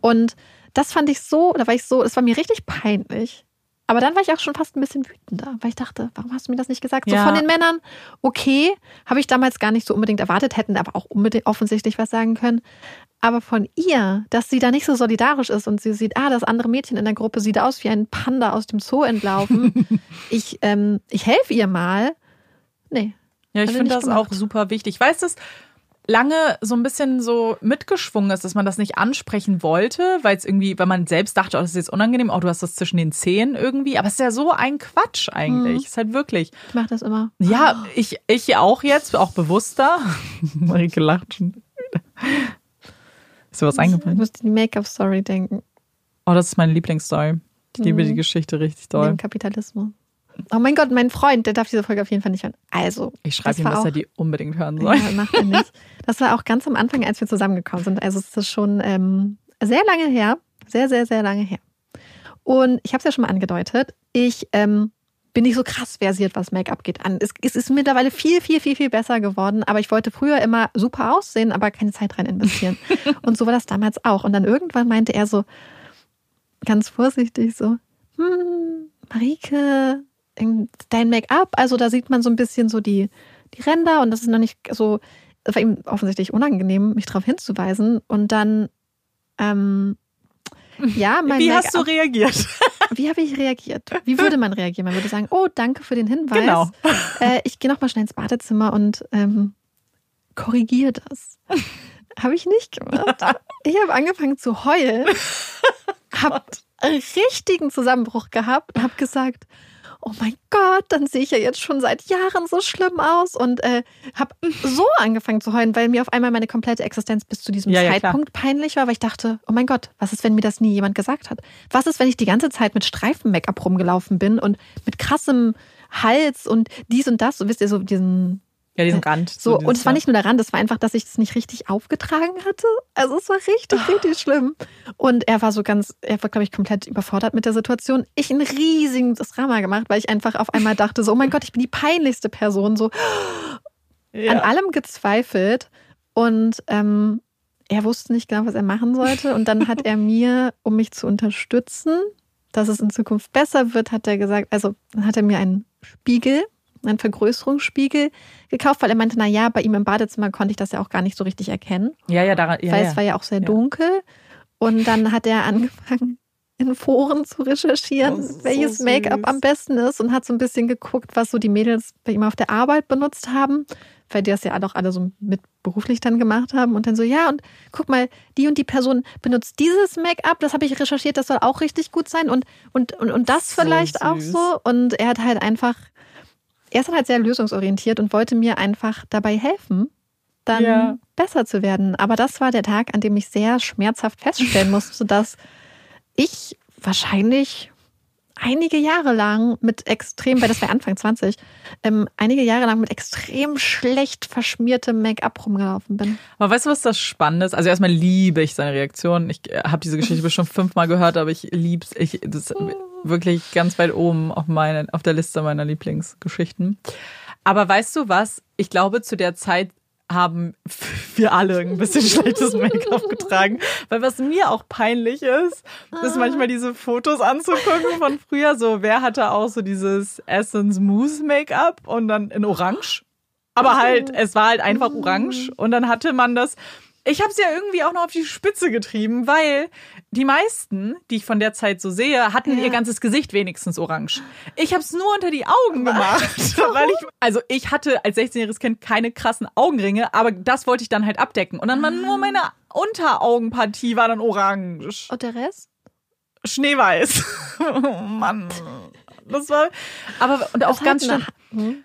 Und das fand ich so, da war ich so, es war mir richtig peinlich. Aber dann war ich auch schon fast ein bisschen wütender, weil ich dachte, warum hast du mir das nicht gesagt? So Ja. von den Männern, okay, habe ich damals gar nicht so unbedingt erwartet, hätten aber auch unbedingt offensichtlich was sagen können. Aber von ihr, dass sie da nicht so solidarisch ist und sie sieht, ah, das andere Mädchen in der Gruppe sieht aus wie ein Panda aus dem Zoo entlaufen. ich, ähm, ich helfe ihr mal. Nee. Ja, ich finde das auch gemacht. super wichtig. Ich weiß, dass lange so ein bisschen so mitgeschwungen ist, dass man das nicht ansprechen wollte, weil es irgendwie, weil man selbst dachte, oh, das ist jetzt unangenehm, oh, du hast das zwischen den Zähnen irgendwie. Aber es ist ja so ein Quatsch eigentlich. Mhm. Ist halt wirklich. Ich mache das immer. Ja, ich, ich auch jetzt, auch bewusster. Marike lacht schon. Ist dir was Ich eingefallen? musste die Make-up-Story denken. Oh, das ist meine Lieblingsstory. Ich liebe Mhm. die Geschichte richtig Dem doll. Kapitalismus. Oh mein Gott, mein Freund, der darf diese Folge auf jeden Fall nicht hören. Also, Ich schreibe ihm, dass auch- er die unbedingt hören soll. Ja, macht er nicht. Das war auch ganz am Anfang, als wir zusammengekommen sind. Also es ist schon ähm, sehr lange her. Sehr, sehr, sehr lange her. Und ich habe es ja schon mal angedeutet. Ich ähm, bin nicht so krass versiert, was Make-up geht an. Es, es ist mittlerweile viel, viel, viel, viel besser geworden. Aber ich wollte früher immer super aussehen, aber keine Zeit rein investieren. Und so war das damals auch. Und dann irgendwann meinte er so, ganz vorsichtig so, hm, Marike, dein Make-up, also da sieht man so ein bisschen so die, die Ränder und das ist noch nicht so, das war ihm offensichtlich unangenehm, mich darauf hinzuweisen. Und dann, ähm, ja, mein Wie hast du reagiert? wie habe ich reagiert? Wie würde man reagieren? Man würde sagen, oh, danke für den Hinweis. Genau. Äh, ich gehe noch mal schnell ins Badezimmer und ähm, korrigiere das. habe ich nicht gemacht. Ich habe angefangen zu heulen, habe einen richtigen Zusammenbruch gehabt und habe gesagt, oh mein Gott, dann sehe ich ja jetzt schon seit Jahren so schlimm aus und äh, habe so angefangen zu heulen, weil mir auf einmal meine komplette Existenz bis zu diesem Ja, ja. Zeitpunkt peinlich war, weil ich dachte, oh mein Gott, was ist, wenn mir das nie jemand gesagt hat? Was ist, wenn ich die ganze Zeit mit Streifen-Make-up rumgelaufen bin und mit krassem Hals und dies und das, so wisst ihr, so diesen Ja, diesen Rand. so, und dieses- es war nicht nur daran, das war einfach, dass ich es nicht richtig aufgetragen hatte. Also es war richtig, Ah. richtig schlimm. Und er war so ganz, er war, glaube ich, komplett überfordert mit der Situation. Ich ein riesiges Drama gemacht, weil ich einfach auf einmal dachte, so, oh mein Gott, ich bin die peinlichste Person, so ja. an allem gezweifelt. Und ähm, er wusste nicht genau, was er machen sollte. Und dann hat er mir, um mich zu unterstützen, dass es in Zukunft besser wird, hat er gesagt, also dann hat er mir einen Spiegel, einen Vergrößerungsspiegel gekauft, weil er meinte, na ja, bei ihm im Badezimmer konnte ich das ja auch gar nicht so richtig erkennen, Ja, ja, daran, ja, weil ja. es war ja auch sehr dunkel. Und dann hat er angefangen, in Foren zu recherchieren, ist so welches. Make-up am besten ist und hat so ein bisschen geguckt, was so die Mädels bei ihm auf der Arbeit benutzt haben, weil die das ja auch alle so mit beruflich dann gemacht haben und dann so, ja, und guck mal, die und die Person benutzt dieses Make-up, das habe ich recherchiert, das soll auch richtig gut sein und, und, und, und das So vielleicht auch süß. so. Und er hat halt einfach, er ist dann halt sehr lösungsorientiert und wollte mir einfach dabei helfen, dann Ja. besser zu werden. Aber das war der Tag, an dem ich sehr schmerzhaft feststellen musste, dass ich wahrscheinlich einige Jahre lang mit extrem, weil das war Anfang 20, ähm, einige Jahre lang mit extrem schlecht verschmiertem Make-up rumgelaufen bin. Aber weißt du, was das Spannende ist? Also erstmal liebe ich seine Reaktion. Ich habe diese Geschichte bestimmt fünfmal gehört, aber ich lieb's. Ich, das ist wirklich ganz weit oben auf, meine, auf der Liste meiner Lieblingsgeschichten. Aber weißt du was? Ich glaube, zu der Zeit haben wir alle ein bisschen schlechtes Make-up getragen. Weil was mir auch peinlich ist, ist manchmal diese Fotos anzugucken von früher. So, wer hatte auch so dieses Essence Mousse Make-up und dann in Orange? Aber halt, es war halt einfach orange und dann hatte man das ich habe es ja irgendwie auch noch auf die Spitze getrieben, weil die meisten, die ich von der Zeit so sehe, hatten Ja. ihr ganzes Gesicht wenigstens orange. Ich habe es nur unter die Augen gemacht, weil ich also ich hatte als 16-jähriges Kind keine krassen Augenringe, aber das wollte ich dann halt abdecken und dann war nur meine Unteraugenpartie war dann orange, Und der Rest? schneeweiß. oh Mann. Das war aber und auch Das ganz schlimm. eine- Hm?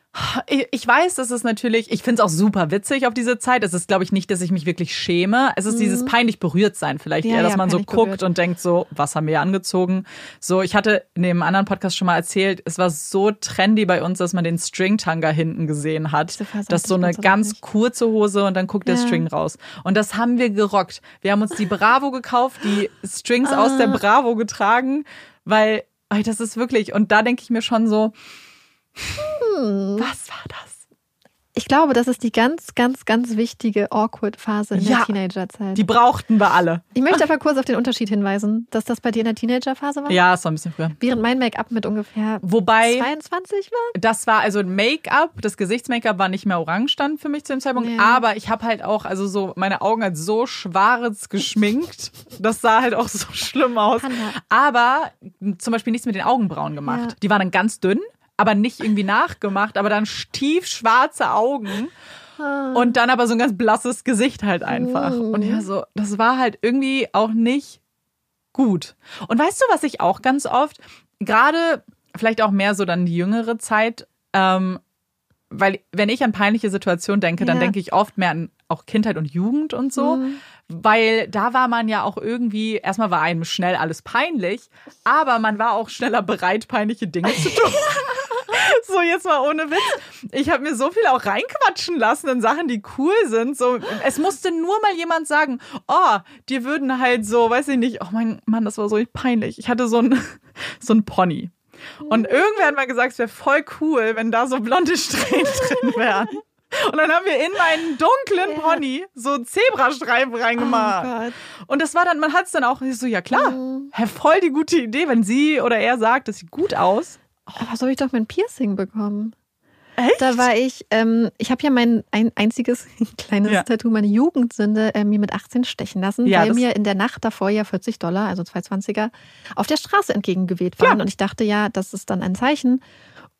Ich, weiß, das ist natürlich, ich finde es auch super witzig auf diese Zeit. Es ist, glaube ich, nicht, dass ich mich wirklich schäme. Es ist dieses peinlich berührt sein vielleicht Mhm. Ja, eher, dass ja, man so guckt berührt. und denkt so, was haben wir angezogen? So, ich hatte in dem anderen Podcast schon mal erzählt, es war so trendy bei uns, dass man den String-Tanga hinten gesehen hat. Das ist so eine ganz kurze Hose und dann guckt der Ja. String raus. Und das haben wir gerockt. Wir haben uns die Bravo gekauft, die Strings aus Ah. der Bravo getragen, weil, das ist wirklich, und da denke ich mir schon so, Hm. was war das? Ich glaube, das ist die ganz, ganz, ganz wichtige Awkward-Phase in Ja. der Teenagerzeit. Die brauchten wir alle. Ich möchte aber kurz auf den Unterschied hinweisen, dass das bei dir in der Teenagerphase war. Ja, es war ein bisschen früher. Während mein Make-up mit ungefähr Wobei, 22 war. das war also ein Make-up, das Gesichtsmake-up war nicht mehr orange dann für mich zu dem Zeitpunkt, Nee. aber ich habe halt auch, also so, meine Augen halt so schwarz geschminkt, das sah halt auch so schlimm aus. Panda. Aber zum Beispiel nichts mit den Augenbrauen gemacht. Ja. Die waren dann ganz dünn, aber nicht irgendwie nachgemacht, aber dann tiefschwarze Augen. Und dann aber so ein ganz blasses Gesicht halt einfach. Mm. Und ja, so, das war halt irgendwie auch nicht gut. Und weißt du, was ich auch ganz oft, gerade vielleicht auch mehr so dann die jüngere Zeit, ähm, weil wenn ich an peinliche Situationen denke, dann Ja. denke ich oft mehr an auch Kindheit und Jugend und so, Mhm. weil da war man ja auch irgendwie, erstmal war einem schnell alles peinlich, aber man war auch schneller bereit, peinliche Dinge zu tun. So, jetzt mal ohne Witz. Ich habe mir so viel auch reinquatschen lassen in Sachen, die cool sind. So, es musste nur mal jemand sagen, oh, dir würden halt so, weiß ich nicht, oh mein Mann, das war so peinlich. Ich hatte so ein, so ein Pony. Und irgendwer hat mal gesagt, es wäre voll cool, wenn da so blonde Strähnen drin wären. Und dann haben wir in meinen dunklen. Pony so Zebrastreifen reingemacht. Oh. Und das war dann, man hat es dann auch so, ja klar, Mhm. voll die gute Idee, wenn sie oder er sagt, das sieht gut aus. Aber so habe ich doch mein Piercing bekommen. Echt? Da war ich, ähm, ich habe ja mein ein einziges kleines Ja. Tattoo, meine Jugendsünde, äh, mir mit 18 stechen lassen, Ja, weil mir in der Nacht davor ja 40 Dollar, also 220er, auf der Straße entgegengeweht waren. Ja. Und ich dachte ja, das ist dann ein Zeichen.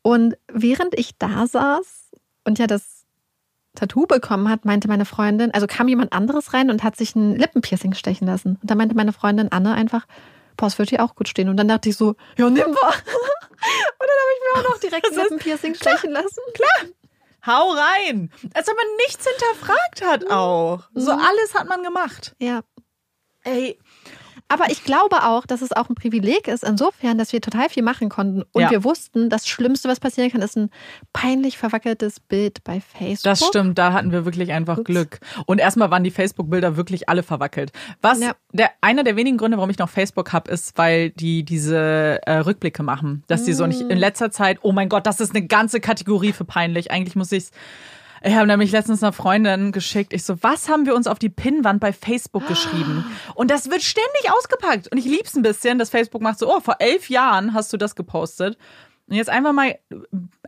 Und während ich da saß und ja das Tattoo bekommen hat, meinte meine Freundin, also kam jemand anderes rein und hat sich ein Lippenpiercing stechen lassen. Und da meinte meine Freundin Anne einfach, boah, es wird hier auch gut stehen. Und dann dachte ich so, ja, nimm wir. Und dann habe ich mir auch noch direkt Das Lippenpiercing stechen lassen. Hau rein! Als ob man nichts hinterfragt hat auch. So Mhm. alles hat man gemacht. Ja. Ey, Aber ich glaube auch, dass es auch ein Privileg ist, insofern, dass wir total viel machen konnten. Und Ja. wir wussten, das Schlimmste, was passieren kann, ist ein peinlich verwackeltes Bild bei Facebook. das stimmt, da hatten wir wirklich einfach Ups. Glück. Und erstmal waren die Facebook-Bilder wirklich alle verwackelt. Was Ja. der einer der wenigen Gründe, warum ich noch Facebook habe, ist, weil die diese äh, Rückblicke machen. Dass die so nicht Mm. in letzter Zeit, oh mein Gott, das ist eine ganze Kategorie für peinlich. Eigentlich muss ich's. Ich habe nämlich letztens einer Freundin geschickt. Ich so, was haben wir uns auf die Pinnwand bei Facebook geschrieben? Und das wird ständig ausgepackt. Und ich lieb's ein bisschen, dass Facebook macht so, oh, vor elf Jahren hast du das gepostet. Und jetzt einfach mal,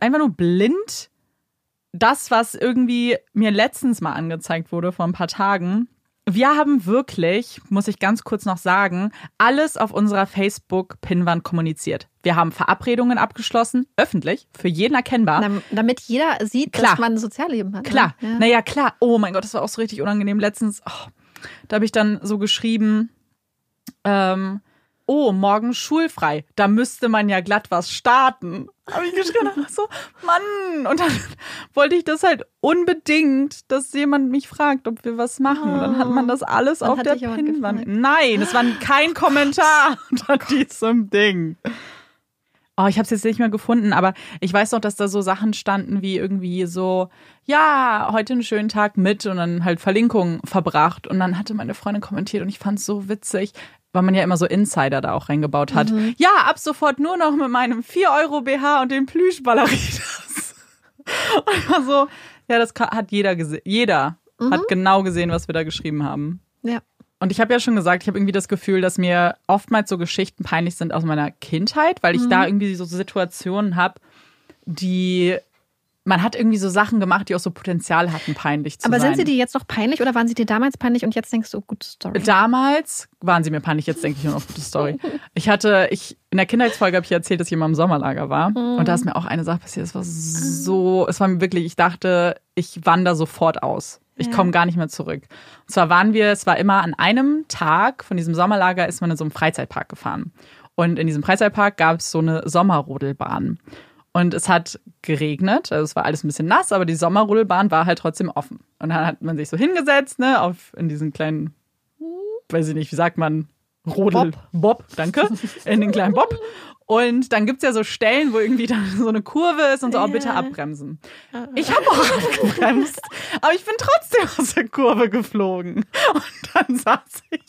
einfach nur blind das, was irgendwie mir letztens mal angezeigt wurde vor ein paar Tagen. Wir haben wirklich, muss ich ganz kurz noch sagen, alles auf unserer Facebook-Pinnwand kommuniziert. Wir haben Verabredungen abgeschlossen, öffentlich, für jeden erkennbar. Dam- Damit jeder sieht, Klar. dass man ein Sozialleben hat. ne? Klar, Ja. naja, klar. Oh mein Gott, das war auch so richtig unangenehm. Letztens, oh, da habe ich dann so geschrieben, ähm, oh, morgen schulfrei. Da müsste man ja glatt was starten. Habe ich geschrieben, so, Mann. Und dann wollte ich das halt unbedingt, dass jemand mich fragt, ob wir was machen. Und dann hat man das alles Dann auf der gefragt. Nein, es war kein Kommentar unter diesem Ding. Oh, ich habe es jetzt nicht mehr gefunden, aber ich weiß noch, dass da so Sachen standen wie irgendwie so, ja, heute einen schönen Tag mit und dann halt Verlinkungen verbracht. Und dann hatte meine Freundin kommentiert und ich fand es so witzig, weil man ja immer so Insider da auch reingebaut hat. Ja, ab sofort nur noch mit meinem 4 Euro BH und den Plüschballerinas. Und war so, ja, das hat jeder gesehen. Jeder hat genau gesehen, was wir da geschrieben haben. Ja. Und ich habe ja schon gesagt, ich habe irgendwie das Gefühl, dass mir oftmals so Geschichten peinlich sind aus meiner Kindheit, weil ich da irgendwie so Situationen habe, die man hat irgendwie so Sachen gemacht, die auch so Potenzial hatten, peinlich zu Aber sein. sind sie dir jetzt noch peinlich oder waren sie dir damals peinlich und jetzt denkst du, oh, gute Story? Damals waren sie mir peinlich, jetzt denke ich nur noch gute Story. Ich hatte, ich, in der Kindheitsfolge habe ich erzählt, dass ich immer im Sommerlager war. Mhm. Und da ist mir auch eine Sache passiert. Es war so, es war mir wirklich, ich dachte, ich wandere sofort aus. Ich Ja. komme gar nicht mehr zurück. Und zwar waren wir, es war immer an einem Tag von diesem Sommerlager ist man in so einem Freizeitpark gefahren. Und in diesem Freizeitpark gab es so eine Sommerrodelbahn. Und es hat geregnet, also es war alles ein bisschen nass, aber die Sommerrodelbahn war halt trotzdem offen. Und dann hat man sich so hingesetzt, ne, auf in diesen kleinen, weiß ich nicht, wie sagt man, Rodel, Bob, danke, in den kleinen Bob. Und dann gibt's ja so Stellen, wo irgendwie dann so eine Kurve ist und so, oh, bitte abbremsen. Ich habe auch abgebremst, aber ich bin trotzdem aus der Kurve geflogen. Und dann saß ich,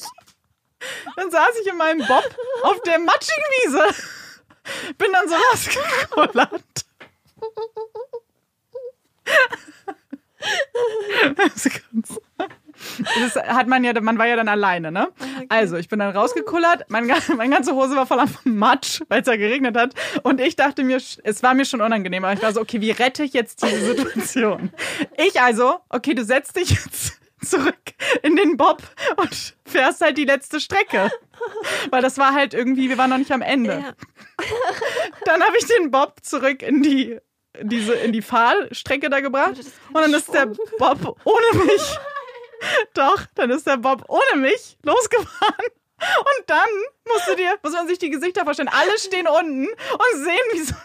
dann saß ich in meinem Bob auf der matschigen Wiese. Bin dann so rausgekullert. Das hat man ja, man war ja dann alleine, ne? Also, ich bin dann rausgekullert, mein, meine ganze Hose war voller Matsch, weil es ja geregnet hat. Und ich dachte mir, es war mir schon unangenehm, aber ich war so, okay, wie rette ich jetzt diese Situation? Ich also, okay, du setzt dich jetzt zurück in den Bob und fährst halt die letzte Strecke. Weil das war halt irgendwie, wir waren noch nicht am Ende. Ja. Dann habe ich den Bob zurück in die diese in die Fahrstrecke da gebracht das und dann ist der Bob ohne mich. Doch, dann ist der Bob ohne mich losgefahren. Und dann musst du dir, muss man sich die Gesichter vorstellen. Alle stehen unten und sehen, wie so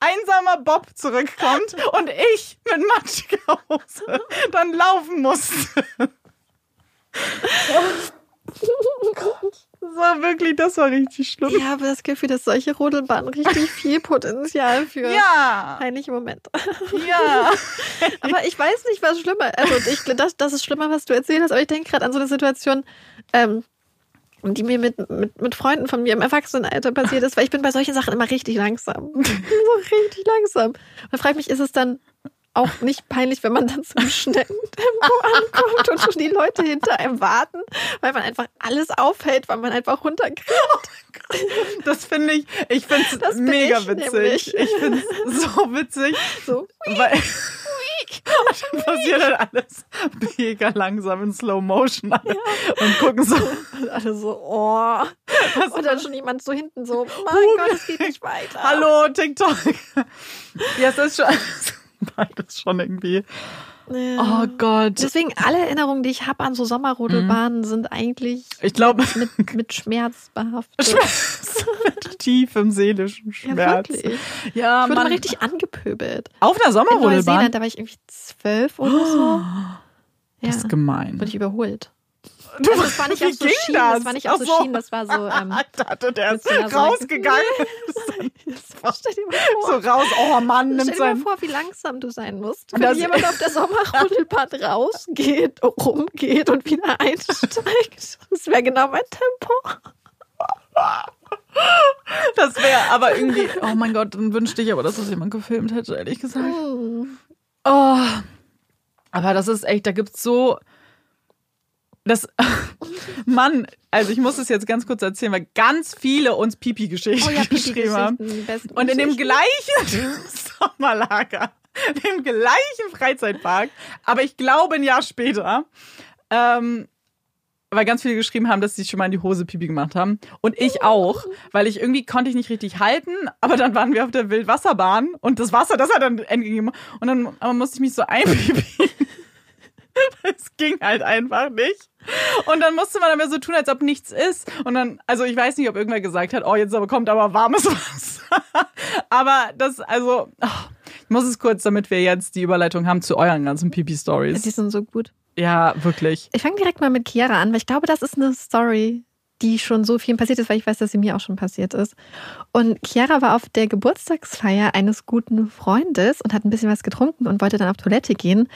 einsamer Bob zurückkommt und ich mit matschiger Hose dann laufen musste. Das war wirklich, das war richtig schlimm. Ich habe das Gefühl, dass solche Rodelbahnen richtig viel Potenzial für Ja, peinliche Momente. ja. Aber ich weiß nicht, was schlimmer Also ich, das, das ist schlimmer, was du erzählt hast, aber ich denke gerade an so eine Situation, ähm, die mir mit, mit, mit Freunden von mir im Erwachsenenalter passiert ist, weil ich bin bei solchen Sachen immer richtig langsam. so richtig langsam. Frage ich mich, ist es dann auch nicht peinlich, wenn man dann so im schnellen Tempo ankommt und schon die Leute hinter einem warten, weil man einfach alles aufhält, weil man einfach runterkriegt. Das finde ich, ich finde es mega ich witzig. nämlich. Ich finde es so witzig. So. Weil dann passiert halt alles mega langsam in Slow Motion alle und gucken so. Und alle so, oh. Und dann schon jemand so hinten so, mein Gott, es geht nicht weiter. Hallo, TikTok. Ja, es ist schon beides schon irgendwie. Ja. Oh Gott. Deswegen alle Erinnerungen, die ich habe an so Sommerrodelbahnen, sind eigentlich Ich glaube, mit, mit Schmerz behaftet. Schmerz. Mit tiefem seelischen Ja, Schmerz. wirklich. Ja, Ich wurde mal richtig angepöbelt. Auf einer In Sommerrodelbahn. Neuseeland, da war ich irgendwie zwölf oder so. Das Ja, ist gemein. wurde ich überholt. Du, Also es war nicht wie so ging Schienen, das war nicht auf Ach so Schienen, das war so, ähm, dachte, der ist so Säule. rausgegangen. Stell dir mal so vor. raus, oh Mann, nimmt Stell dir mal vor, wie langsam du sein musst, wenn das- jemand auf der Sommerrodelbahn rausgeht, rumgeht und wieder einsteigt. Das wäre genau mein Tempo. Das wäre aber irgendwie, oh mein Gott, dann wünschte ich aber, dass das jemand gefilmt hätte, ehrlich gesagt. Hm. Oh. Aber das ist echt, da gibt's so. Das. Mann, also ich muss es jetzt ganz kurz erzählen, weil ganz viele uns Pipi-Geschichten Oh ja, geschrieben haben. Und in dem gleichen Sommerlager, dem gleichen Freizeitpark, aber ich glaube ein Jahr später, ähm, weil ganz viele geschrieben haben, dass sie schon mal in die Hose Pipi gemacht haben. Und ich auch, weil ich irgendwie konnte ich nicht richtig halten, aber dann waren wir auf der Wildwasserbahn und das Wasser, das hat dann entgegeben. Und dann musste ich mich so einpipi. Es ging halt einfach nicht. Und dann musste man aber so tun, als ob nichts ist. Und dann, also ich weiß nicht, ob irgendwer gesagt hat, oh, jetzt kommt aber warmes Wasser. aber das, also, ach, ich muss es kurz, damit wir jetzt die Überleitung haben zu euren ganzen Die Pipi-Stories. sind so gut. Ja, wirklich. Ich fange direkt mal mit Chiara an, weil ich glaube, das ist eine Story, die schon so vielen passiert ist, weil ich weiß, dass sie mir auch schon passiert ist. Und Chiara war auf der Geburtstagsfeier eines guten Freundes und hat ein bisschen was getrunken und wollte dann auf Toilette gehen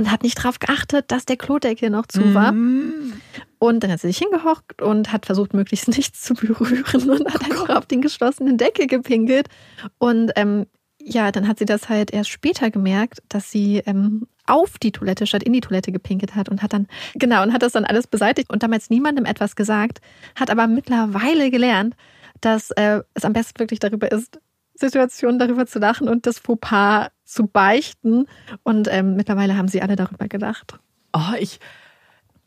und hat nicht darauf geachtet, dass der Klodeckel noch zu war. Mhm. Und dann hat sie sich hingehockt und hat versucht, möglichst nichts zu berühren und hat einfach auf den geschlossenen Deckel gepinkelt. Und ähm, ja, dann hat sie das halt erst später gemerkt, dass sie ähm, auf die Toilette statt in die Toilette gepinkelt hat und hat dann, genau, und hat das dann alles beseitigt und damals niemandem etwas gesagt, hat aber mittlerweile gelernt, dass äh, es am besten wirklich darüber ist, Situation darüber zu lachen und das Fauxpas zu beichten. Und ähm, mittlerweile haben sie alle darüber gelacht. Oh, ich.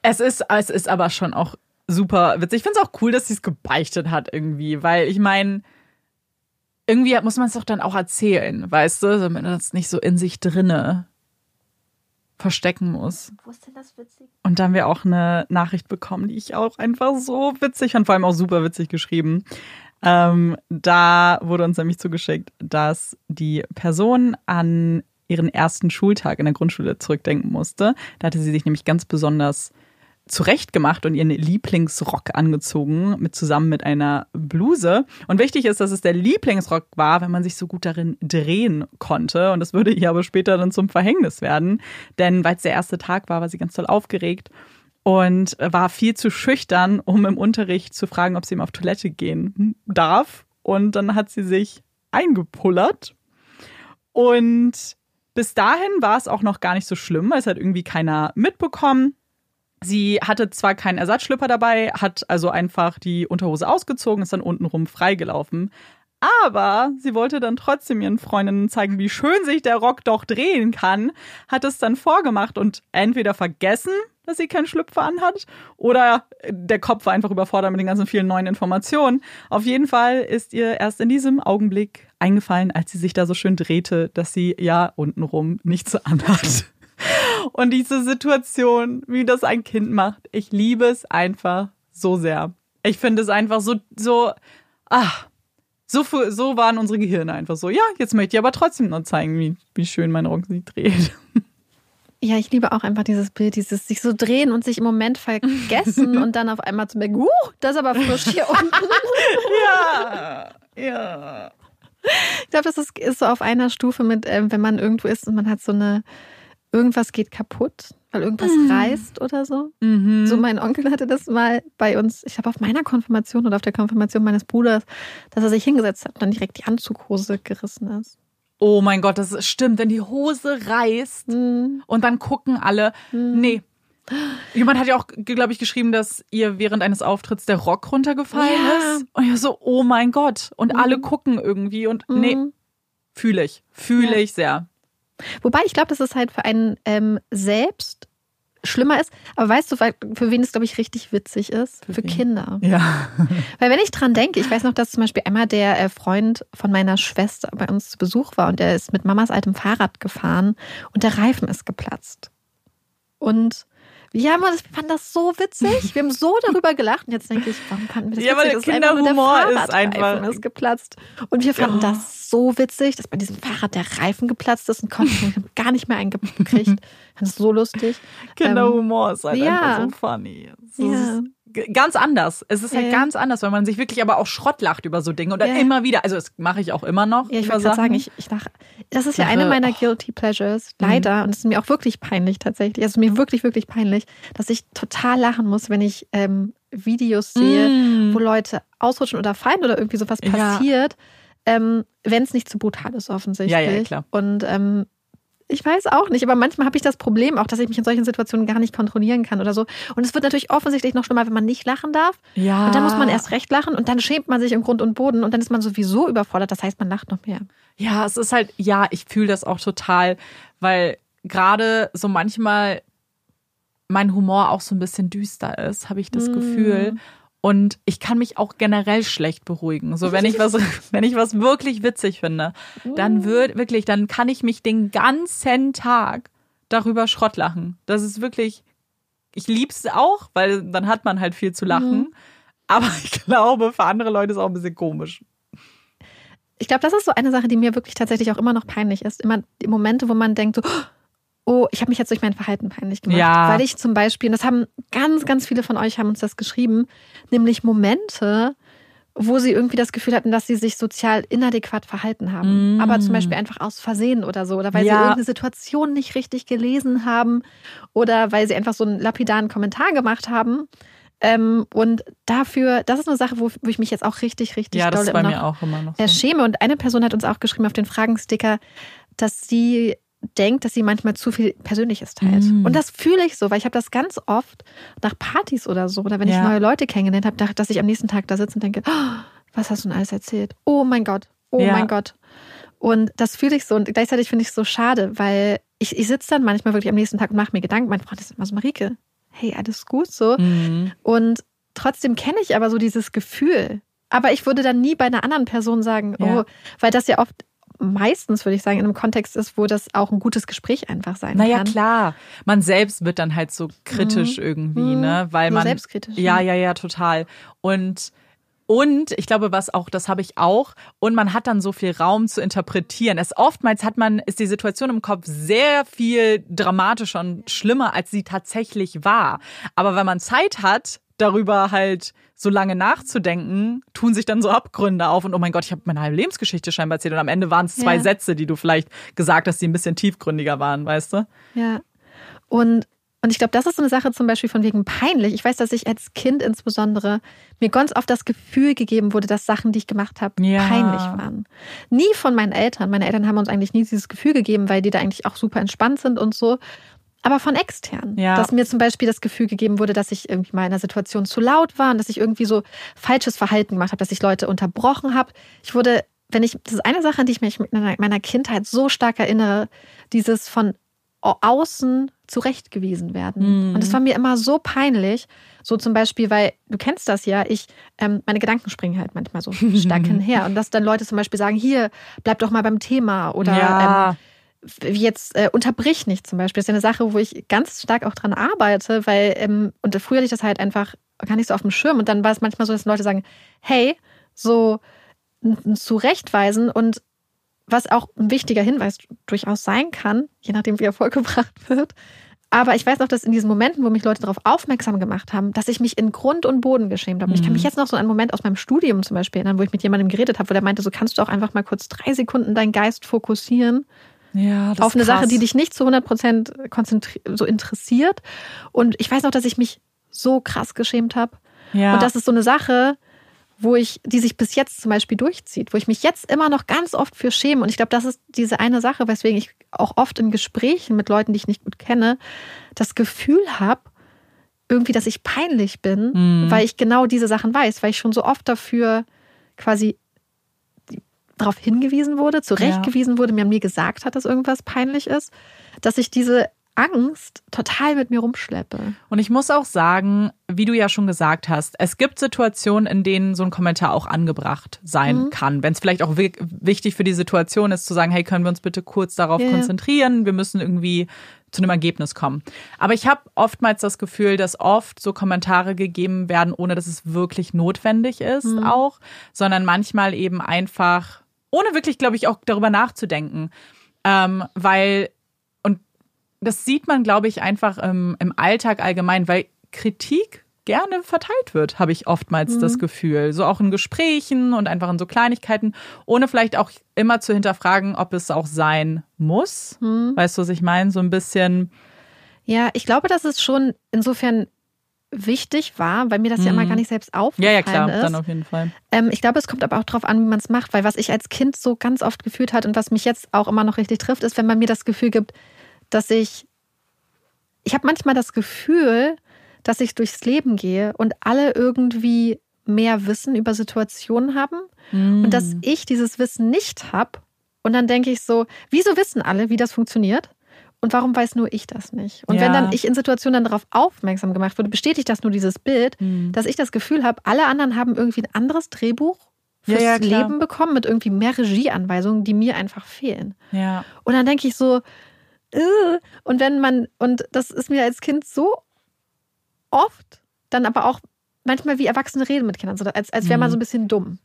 Es ist, es ist aber schon auch super witzig. Ich finde es auch cool, dass sie es gebeichtet hat irgendwie, weil ich meine, irgendwie muss man es doch dann auch erzählen, weißt du, damit man das nicht so in sich drinne verstecken muss. Wo ist denn das witzig? Und dann haben wir auch eine Nachricht bekommen, die ich auch einfach so witzig und vor allem auch super witzig geschrieben. Ähm, da wurde uns nämlich zugeschickt, dass die Person an ihren ersten Schultag in der Grundschule zurückdenken musste. Da hatte sie sich nämlich ganz besonders zurechtgemacht und ihren Lieblingsrock angezogen, mit zusammen mit einer Bluse. Und wichtig ist, dass es der Lieblingsrock war, wenn man sich so gut darin drehen konnte. Und das würde ihr aber später dann zum Verhängnis werden. Denn weil es der erste Tag war, war sie ganz toll aufgeregt und war viel zu schüchtern, um im Unterricht zu fragen, ob sie ihm auf Toilette gehen darf. Und dann hat sie sich eingepullert. Und bis dahin war es auch noch gar nicht so schlimm, weil es hat irgendwie keiner mitbekommen. Sie hatte zwar keinen Ersatzschlüpper dabei, hat also einfach die Unterhose ausgezogen, ist dann untenrum freigelaufen. Aber sie wollte dann trotzdem ihren Freundinnen zeigen, wie schön sich der Rock doch drehen kann, hat es dann vorgemacht und entweder vergessen, dass sie keinen Schlüpfer anhat, oder der Kopf war einfach überfordert mit den ganzen vielen neuen Informationen. Auf jeden Fall ist ihr erst in diesem Augenblick eingefallen, als sie sich da so schön drehte, dass sie ja untenrum nichts anhat. Und diese Situation, wie das ein Kind macht, ich liebe es einfach so sehr. Ich finde es einfach so, so, ach, so, so waren unsere Gehirne einfach so. Ja, jetzt möchte ich aber trotzdem noch zeigen, wie, wie schön mein Rock sich dreht. Ja, ich liebe auch einfach dieses Bild, dieses sich so drehen und sich im Moment vergessen und dann auf einmal zu merken, uh, das ist aber frisch hier unten. ja, ja. Ich glaube, das ist, ist, so auf einer Stufe mit, äh, wenn man irgendwo ist und man hat so eine irgendwas geht kaputt, weil irgendwas mhm. reißt oder so. Mhm. So mein Onkel hatte das mal bei uns, ich glaube auf meiner Konfirmation oder auf der Konfirmation meines Bruders, dass er sich hingesetzt hat und dann direkt die Anzughose gerissen ist. Oh mein Gott, das stimmt, wenn die Hose reißt mhm. und dann gucken alle, mhm. nee. Jemand hat ja auch, glaube ich, geschrieben, dass ihr während eines Auftritts der Rock runtergefallen ja. ist. Und ja so, oh mein Gott. Und alle mhm. gucken irgendwie und nee, mhm. fühle ich, fühle ja. ich sehr. Wobei ich glaube, dass es halt für einen ähm, selbst schlimmer ist. Aber weißt du, für wen es, glaube ich, richtig witzig ist? Für, für Kinder. Ja. Weil wenn ich dran denke, ich weiß noch, dass zum Beispiel einmal der äh, Freund von meiner Schwester bei uns zu Besuch war und der ist mit Mamas altem Fahrrad gefahren und der Reifen ist geplatzt. Und ja, man, wir fanden das so witzig. Wir haben so darüber gelacht. Und jetzt denke ich, warum fanden wir das ja, witzig? Ja, weil der Kinderhumor ist einfach... ist geplatzt. Und wir fanden ja. das so witzig, dass bei diesem Fahrrad der Reifen geplatzt ist und konnten gar nicht mehr eingekriegt. Fand das so lustig. Kinderhumor ähm, ist halt ja. einfach so funny. ja ganz anders. Es ist halt ja. ganz anders, weil man sich wirklich aber auch Schrott lacht über so Dinge oder ja. immer wieder. Also das mache ich auch immer noch. Ja, ich würde sagen, ich, ich lache. Das ist ja eine meiner. Guilty Pleasures, leider. Mhm. Und es ist mir auch wirklich peinlich tatsächlich. Also mir wirklich, wirklich peinlich, dass ich total lachen muss, wenn ich ähm, Videos sehe, mhm. wo Leute ausrutschen oder fallen oder irgendwie sowas passiert. Ähm, wenn es nicht zu brutal ist, offensichtlich. Ja, ja, klar. Und ähm, ich weiß auch nicht, aber manchmal habe ich das Problem auch, dass ich mich in solchen Situationen gar nicht kontrollieren kann oder so. Und es wird natürlich offensichtlich noch schlimmer, wenn man nicht lachen darf. Ja. Und dann muss man erst recht lachen und dann schämt man sich im Grund und Boden und dann ist man sowieso überfordert. Das heißt, man lacht noch mehr. Ja, es ist halt, ja, ich fühle das auch total, weil gerade so manchmal mein Humor auch so ein bisschen düster ist, habe ich das mm. Gefühl. Und ich kann mich auch generell schlecht beruhigen. So, wenn ich was, wenn ich was wirklich witzig finde, dann uh. wird wirklich, dann kann ich mich den ganzen Tag darüber Schrott lachen. Das ist wirklich, ich lieb's auch, weil dann hat man halt viel zu lachen. Mhm. Aber ich glaube, für andere Leute ist es auch ein bisschen komisch. Ich glaube, das ist so eine Sache, die mir wirklich tatsächlich auch immer noch peinlich ist. Immer die Momente, wo man denkt so, oh, ich habe mich jetzt durch mein Verhalten peinlich gemacht. Ja. Weil ich zum Beispiel, und das haben ganz, ganz viele von euch haben uns das geschrieben, nämlich Momente, wo sie irgendwie das Gefühl hatten, dass sie sich sozial inadäquat verhalten haben. Mm. Aber zum Beispiel einfach aus Versehen oder so. Oder weil ja. sie irgendeine Situation nicht richtig gelesen haben. Oder weil sie einfach so einen lapidaren Kommentar gemacht haben. Ähm, und dafür, das ist eine Sache, wo, wo ich mich jetzt auch richtig, richtig ja, das ist bei mir auch immer noch so. schäme. Und eine Person hat uns auch geschrieben auf den Fragensticker, dass sie denkt, dass sie manchmal zu viel Persönliches teilt. Mm. Und das fühle ich so, weil ich habe das ganz oft nach Partys oder so, oder wenn ja. ich neue Leute kennengelernt habe, dass ich am nächsten Tag da sitze und denke, oh, was hast du denn alles erzählt? Oh mein Gott. oh ja. mein Gott. Und das fühle ich so und gleichzeitig finde ich es so schade, weil ich, ich sitze dann manchmal wirklich am nächsten Tag und mache mir Gedanken. Mein Freund ist immer so, Marike, hey, alles gut so. Mhm. Und trotzdem kenne ich aber so dieses Gefühl. Aber ich würde dann nie bei einer anderen Person sagen, ja. oh, weil das ja oft meistens, würde ich sagen, in einem Kontext ist, wo das auch ein gutes Gespräch einfach sein naja, kann. Naja, klar. Man selbst wird dann halt so kritisch mhm. irgendwie, ne? Weil so man. Selbstkritisch. Ja, ja, ja, total. Und und ich glaube, was auch, das habe ich auch. Und man hat dann so viel Raum zu interpretieren. Es oftmals hat man, ist die Situation im Kopf sehr viel dramatischer und schlimmer, als sie tatsächlich war. Aber wenn man Zeit hat, darüber halt so lange nachzudenken, tun sich dann so Abgründe auf und oh mein Gott, ich habe meine halbe Lebensgeschichte scheinbar erzählt und am Ende waren es zwei ja. Sätze, die du vielleicht gesagt hast, die ein bisschen tiefgründiger waren, weißt du? Ja. Und und ich glaube, das ist so eine Sache zum Beispiel von wegen peinlich. Ich weiß, dass ich als Kind insbesondere mir ganz oft das Gefühl gegeben wurde, dass Sachen, die ich gemacht habe, ja. peinlich waren. Nie von meinen Eltern. Meine Eltern haben uns eigentlich nie dieses Gefühl gegeben, weil die da eigentlich auch super entspannt sind und so. Aber von extern. Ja. Dass mir zum Beispiel das Gefühl gegeben wurde, dass ich irgendwie mal in einer Situation zu laut war und dass ich irgendwie so falsches Verhalten gemacht habe, dass ich Leute unterbrochen habe. Ich wurde, wenn ich, das ist eine Sache, an die ich mich mit meiner Kindheit so stark erinnere, dieses von außen zurechtgewiesen werden. Mhm. Und das war mir immer so peinlich. So zum Beispiel, weil du kennst das ja, ich, ähm, meine Gedanken springen halt manchmal so stark hinher. Und dass dann Leute zum Beispiel sagen, hier, bleib doch mal beim Thema oder ja. ähm, jetzt äh, unterbrich nicht zum Beispiel. Das ist ja eine Sache, wo ich ganz stark auch dran arbeite, weil, ähm, und früher hatte ich das halt einfach gar nicht so auf dem Schirm. Und dann war es manchmal so, dass Leute sagen, hey, so zurechtweisen und was auch ein wichtiger Hinweis durchaus sein kann, je nachdem, wie er vollgebracht wird. Aber ich weiß noch, dass in diesen Momenten, wo mich Leute darauf aufmerksam gemacht haben, dass ich mich in Grund und Boden geschämt habe. Und ich kann mich mhm. jetzt noch so an einen Moment aus meinem Studium zum Beispiel erinnern, wo ich mit jemandem geredet habe, wo der meinte, so kannst du auch einfach mal kurz drei Sekunden deinen Geist fokussieren ja, auf eine Sache, die dich nicht zu 100 Prozent so interessiert. Und ich weiß noch, dass ich mich so krass geschämt habe. Ja. Und das ist so eine Sache, wo ich, die sich bis jetzt zum Beispiel durchzieht, wo ich mich jetzt immer noch ganz oft für schäme. Und ich glaube, das ist diese eine Sache, weswegen ich auch oft in Gesprächen mit Leuten, die ich nicht gut kenne, das Gefühl habe, irgendwie, dass ich peinlich bin, mhm. weil ich genau diese Sachen weiß, weil ich schon so oft dafür quasi darauf hingewiesen wurde, zurechtgewiesen ja. wurde, mir mir gesagt hat, dass irgendwas peinlich ist, dass ich diese Angst total mit mir rumschleppe. Und ich muss auch sagen, wie du ja schon gesagt hast, es gibt Situationen, in denen so ein Kommentar auch angebracht sein mhm. kann. Wenn es vielleicht auch wichtig für die Situation ist, zu sagen, hey, können wir uns bitte kurz darauf yeah. konzentrieren? Wir müssen irgendwie zu einem Ergebnis kommen. Aber ich habe oftmals das Gefühl, dass oft so Kommentare gegeben werden, ohne dass es wirklich notwendig ist mhm. auch, sondern manchmal eben einfach, ohne wirklich, glaube ich, auch darüber nachzudenken. Ähm, weil das sieht man, glaube ich, einfach im, im Alltag allgemein, weil Kritik gerne verteilt wird, habe ich oftmals mhm. das Gefühl. So auch in Gesprächen und einfach in so Kleinigkeiten, ohne vielleicht auch immer zu hinterfragen, ob es auch sein muss. Mhm. Weißt du, was ich meine? So ein bisschen. Ja, ich glaube, dass es schon insofern wichtig war, weil mir das mhm. ja immer mhm. gar nicht selbst aufgefallen ist. Ja, ja, klar, ist. dann auf jeden Fall. Ähm, ich glaube, es kommt aber auch darauf an, wie man es macht, weil was ich als Kind so ganz oft gefühlt hat und was mich jetzt auch immer noch richtig trifft, ist, wenn man mir das Gefühl gibt, dass ich, ich habe manchmal das Gefühl, dass ich durchs Leben gehe und alle irgendwie mehr Wissen über Situationen haben mm. und dass ich dieses Wissen nicht habe. Und dann denke ich so, wieso wissen alle, wie das funktioniert? Und warum weiß nur ich das nicht? Und ja. wenn dann ich in Situationen dann darauf aufmerksam gemacht wurde, bestätigt das nur dieses Bild, mm. dass ich das Gefühl habe, alle anderen haben irgendwie ein anderes Drehbuch fürs ja, ja, Leben bekommen mit irgendwie mehr Regieanweisungen, die mir einfach fehlen. Ja. Und dann denke ich so, äh. und wenn man, und das ist mir als Kind so oft, dann aber auch manchmal wie Erwachsene reden mit Kindern, so als, als wäre man so ein bisschen dumm.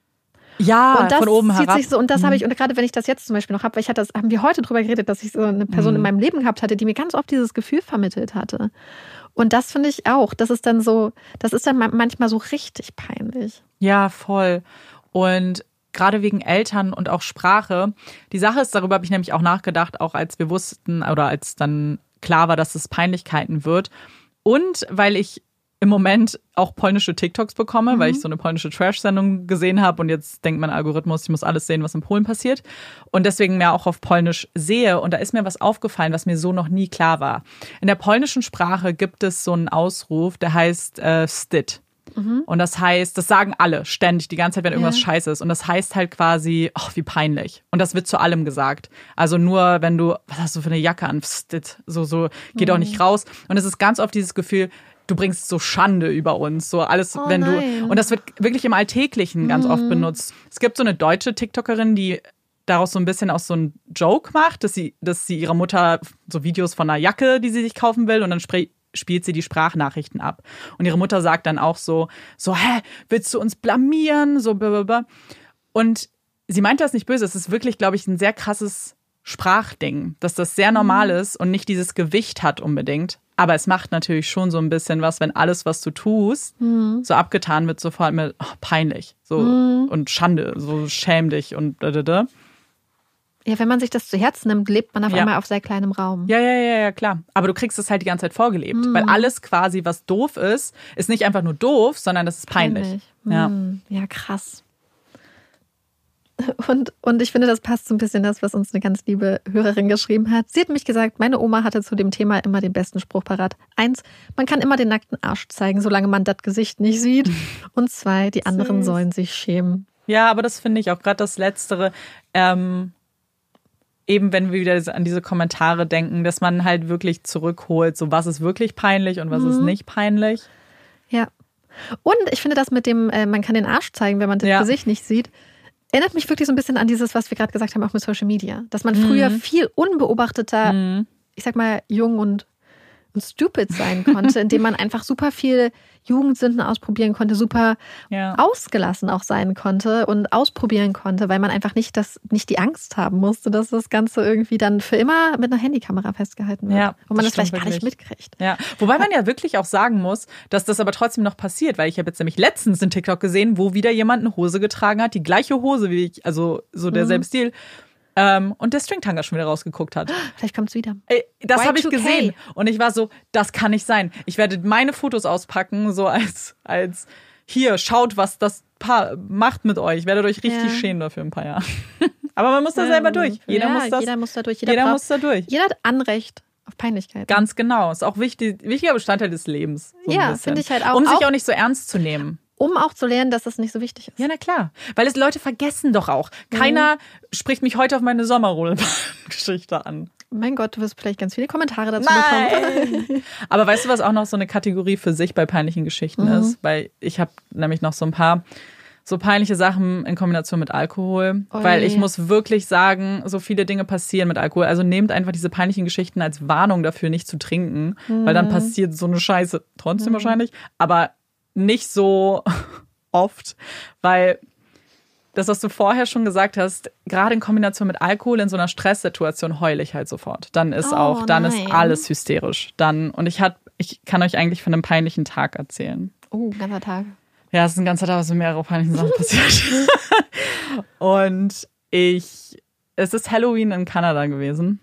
Ja, und das von oben zieht herab. sich so und das habe ich mhm. und gerade wenn ich das jetzt zum Beispiel noch habe, weil ich hatte das haben wir heute drüber geredet, dass ich so eine Person mhm. in meinem Leben gehabt hatte, die mir ganz oft dieses Gefühl vermittelt hatte. Und das finde ich auch, das ist dann so, das ist dann manchmal so richtig peinlich. Ja, voll. Und gerade wegen Eltern und auch Sprache. Die Sache ist, darüber habe ich nämlich auch nachgedacht, auch als wir wussten oder als dann klar war, dass es Peinlichkeiten wird. Und weil ich im Moment auch polnische TikToks bekomme, mhm. weil ich so eine polnische Trash-Sendung gesehen habe und jetzt denkt mein Algorithmus, ich muss alles sehen, was in Polen passiert und deswegen mehr auch auf Polnisch sehe und da ist mir was aufgefallen, was mir so noch nie klar war. In der polnischen Sprache gibt es so einen Ausruf, der heißt äh, Stit. Mhm. Und das heißt, das sagen alle ständig, die ganze Zeit, wenn irgendwas Ja. scheiße ist. Und das heißt halt quasi, ach, wie peinlich. Und das wird zu allem gesagt. Also nur, wenn du, was hast du für eine Jacke an? Psst, dit, so, so, geh doch Mhm. nicht raus. Und es ist ganz oft dieses Gefühl, du bringst so Schande über uns. So alles, Oh wenn nein. du, und das wird wirklich im Alltäglichen ganz oft benutzt. Es gibt so eine deutsche TikTokerin, die daraus so ein bisschen auch so ein Joke macht, dass sie, dass sie ihrer Mutter so Videos von einer Jacke, die sie sich kaufen will, und dann spre spielt sie die Sprachnachrichten ab. Und ihre Mutter sagt dann auch so, so, hä, willst du uns blamieren? So, blablabla. Und sie meint das nicht böse. Es ist wirklich, glaube ich, ein sehr krasses Sprachding, dass das sehr normal ist und nicht dieses Gewicht hat unbedingt. Aber es macht natürlich schon so ein bisschen was, wenn alles, was du tust, so abgetan wird, sofort mit oh, peinlich so und Schande, so schäm dich und da, da, da. Ja, wenn man sich das zu Herzen nimmt, lebt man auf Ja. einmal auf sehr kleinem Raum. Ja, ja, ja, ja, klar. Aber du kriegst es halt die ganze Zeit vorgelebt. Weil alles quasi, was doof ist, ist nicht einfach nur doof, sondern das ist peinlich. Ja. Hm, ja, krass. Und, und ich finde, das passt so ein bisschen das, was uns eine ganz liebe Hörerin geschrieben hat. Sie hat mich gesagt, meine Oma hatte zu dem Thema immer den besten Spruch parat. Eins, man kann immer den nackten Arsch zeigen, solange man das Gesicht nicht sieht. Und zwei, die anderen sollen sich schämen. Ja, aber das finde ich auch gerade das Letztere. Ähm, eben wenn wir wieder an diese Kommentare denken, dass man halt wirklich zurückholt, so was ist wirklich peinlich und was ist nicht peinlich. Ja. Und ich finde das mit dem, äh, man kann den Arsch zeigen, wenn man das Ja. Gesicht nicht sieht, erinnert mich wirklich so ein bisschen an dieses, was wir gerade gesagt haben, auch mit Social Media. Dass man früher Mhm. viel unbeobachteter, ich sag mal, jung und, und stupid sein konnte, indem man einfach super viel Jugendsünden ausprobieren konnte, super Ja. ausgelassen auch sein konnte und ausprobieren konnte, weil man einfach nicht das, nicht die Angst haben musste, dass das Ganze irgendwie dann für immer mit einer Handykamera festgehalten wird. Ja, und man das, das vielleicht gar nicht wirklich. mitkriegt. Ja, wobei man ja wirklich auch sagen muss, dass das aber trotzdem noch passiert, weil ich habe jetzt nämlich letztens einen TikTok gesehen, wo wieder jemand eine Hose getragen hat, die gleiche Hose wie ich, also so derselbe Stil, ähm, und der Stringtanger schon wieder rausgeguckt hat. Vielleicht kommt es wieder. Ey, das habe ich Y2K. gesehen und ich war so, das kann nicht sein. Ich werde meine Fotos auspacken, so als als hier schaut, was das Paar macht mit euch. Werdet euch richtig Ja. schämen dafür ein paar Jahre. Aber man muss da selber durch. Jeder ja, muss das. Jeder muss da durch. Jeder, jeder braucht, muss da durch. jeder hat Anrecht auf Peinlichkeit. Ganz genau. Ist auch wichtig, wichtiger Bestandteil des Lebens. So Ja, finde ich halt auch. Um sich Auch- auch nicht so ernst zu nehmen. Um auch zu lernen, dass das nicht so wichtig ist. Ja, na klar. Weil es Leute vergessen doch auch. Keiner spricht mich heute auf meine Sommerrodelbahn-Geschichte an. Mein Gott, du wirst vielleicht ganz viele Kommentare dazu bekommen. Nein. Aber weißt du, was auch noch so eine Kategorie für sich bei peinlichen Geschichten Mhm. ist? Weil ich habe nämlich noch so ein paar so peinliche Sachen in Kombination mit Alkohol. Ui. Weil ich muss wirklich sagen, so viele Dinge passieren mit Alkohol. Also nehmt einfach diese peinlichen Geschichten als Warnung dafür, nicht zu trinken. Weil Mhm. dann passiert so eine Scheiße trotzdem wahrscheinlich. Aber nicht so oft. Weil das, was du vorher schon gesagt hast, gerade in Kombination mit Alkohol in so einer Stresssituation heule ich halt sofort. Dann ist Oh, auch, dann ist nein. alles hysterisch. Dann, und ich hat, ich kann euch eigentlich von einem peinlichen Tag erzählen. Oh, ganzer Tag. Ja, es ist ein ganzer Tag, was mit mehrere peinlichen Sachen passiert. und ich, es ist Halloween in Kanada gewesen.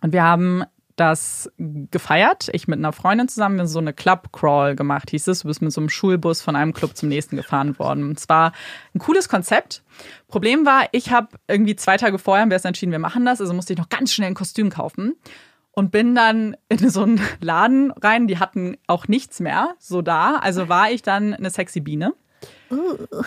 Und wir haben das gefeiert. Ich mit einer Freundin zusammen, wir haben so eine Club Crawl gemacht, hieß es. Du bist mit so einem Schulbus von einem Club zum nächsten gefahren worden. Es war ein cooles Konzept. Problem war, ich habe irgendwie zwei Tage vorher haben wir erst entschieden, wir machen das. Also musste ich noch ganz schnell ein Kostüm kaufen. Und bin dann in so einen Laden rein, die hatten auch nichts mehr so da. Also war ich dann eine sexy Biene.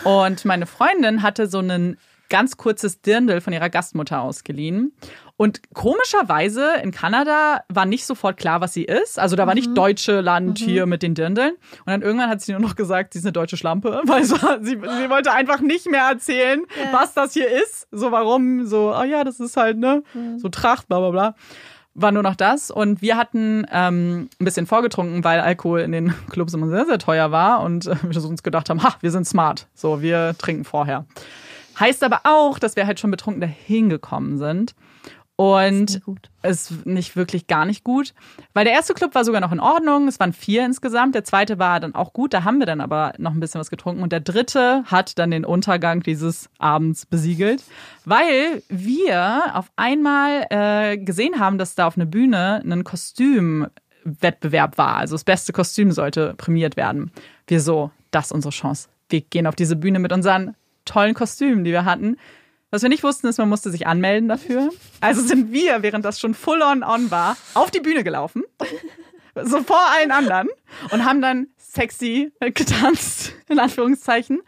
Und meine Freundin hatte so ein ganz kurzes Dirndl von ihrer Gastmutter ausgeliehen. Und komischerweise in Kanada war nicht sofort klar, was sie ist. Also da war nicht deutsche Land hier mit den Dirndeln. Und dann irgendwann hat sie nur noch gesagt, sie ist eine deutsche Schlampe. Weil war, sie, sie wollte einfach nicht mehr erzählen, Ja. was das hier ist. So warum, so, ah ja, das ist halt, ne, so Tracht, bla bla bla war nur noch das. Und wir hatten ähm, ein bisschen vorgetrunken, weil Alkohol in den Clubs immer sehr, sehr teuer war. Und äh, wir uns gedacht haben, ha, wir sind smart. So, wir trinken vorher. Heißt aber auch, dass wir halt schon betrunken dahin gekommen sind. Und es ist nicht wirklich gar nicht gut, weil der erste Club war sogar noch in Ordnung. Es waren vier insgesamt. Der zweite war dann auch gut. Da haben wir dann aber noch ein bisschen was getrunken. Und der dritte hat dann den Untergang dieses Abends besiegelt, weil wir auf einmal äh, gesehen haben, dass da auf einer Bühne ein Kostümwettbewerb war. Also das beste Kostüm sollte prämiert werden. Wir so, das ist unsere Chance. Wir gehen auf diese Bühne mit unseren tollen Kostümen, die wir hatten. Was wir nicht wussten, ist, man musste sich anmelden dafür. Also sind wir, während das schon full on on war, auf die Bühne gelaufen. So vor allen anderen. Und haben dann sexy getanzt, in Anführungszeichen,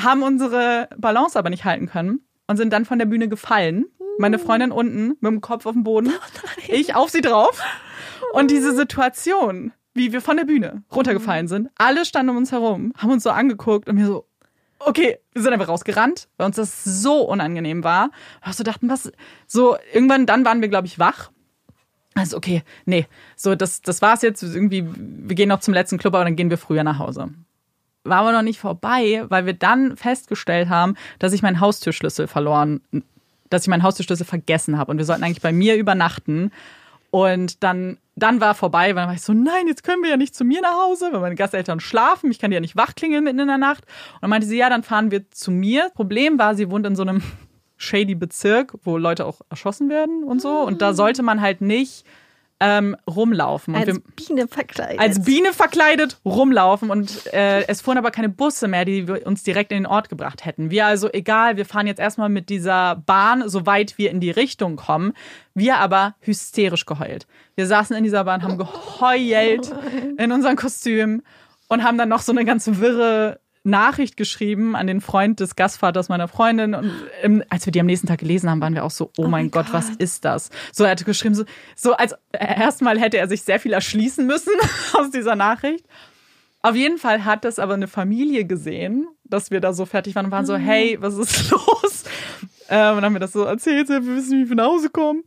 haben unsere Balance aber nicht halten können und sind dann von der Bühne gefallen. Meine Freundin unten mit dem Kopf auf dem Boden, ich auf sie drauf. Und diese Situation, wie wir von der Bühne runtergefallen sind, alle standen um uns herum, haben uns so angeguckt und mir so, okay, wir sind einfach rausgerannt, weil uns das so unangenehm war. Und so dachten, was, so irgendwann, dann waren wir, glaube ich, wach. Also, okay, nee, so, das, das war's jetzt. Irgendwie, wir gehen noch zum letzten Club, aber dann gehen wir früher nach Hause. War aber noch nicht vorbei, weil wir dann festgestellt haben, dass ich meinen Haustürschlüssel verloren, dass ich meinen Haustürschlüssel vergessen habe. Und wir sollten eigentlich bei mir übernachten. Und dann, dann war vorbei, weil dann war ich so, nein, jetzt können wir ja nicht zu mir nach Hause, weil meine Gasteltern schlafen. Ich kann die ja nicht wachklingeln mitten in der Nacht. Und dann meinte sie, ja, dann fahren wir zu mir. Problem war, sie wohnt in so einem shady Bezirk, wo Leute auch erschossen werden und so. Und da sollte man halt nicht ähm, rumlaufen. Und Als wir, Biene verkleidet. als Biene verkleidet rumlaufen und äh, es fuhren aber keine Busse mehr, die wir uns direkt in den Ort gebracht hätten. Wir also, egal, wir fahren jetzt erstmal mit dieser Bahn, soweit wir in die Richtung kommen. Wir aber hysterisch geheult. Wir saßen in dieser Bahn, haben geheult in unseren Kostümen und haben dann noch so eine ganz wirre Nachricht geschrieben an den Freund des Gastvaters meiner Freundin. Und ähm, als wir die am nächsten Tag gelesen haben, waren wir auch so, oh, mein Gott, was ist das? So, er hatte geschrieben, so, so als erstmal hätte er sich sehr viel erschließen müssen aus dieser Nachricht. Auf jeden Fall hat das aber eine Familie gesehen, dass wir da so fertig waren und waren so, hey, was ist los? Ähm, und dann haben wir das so erzählt, wir wissen, wie wir nach Hause kommen.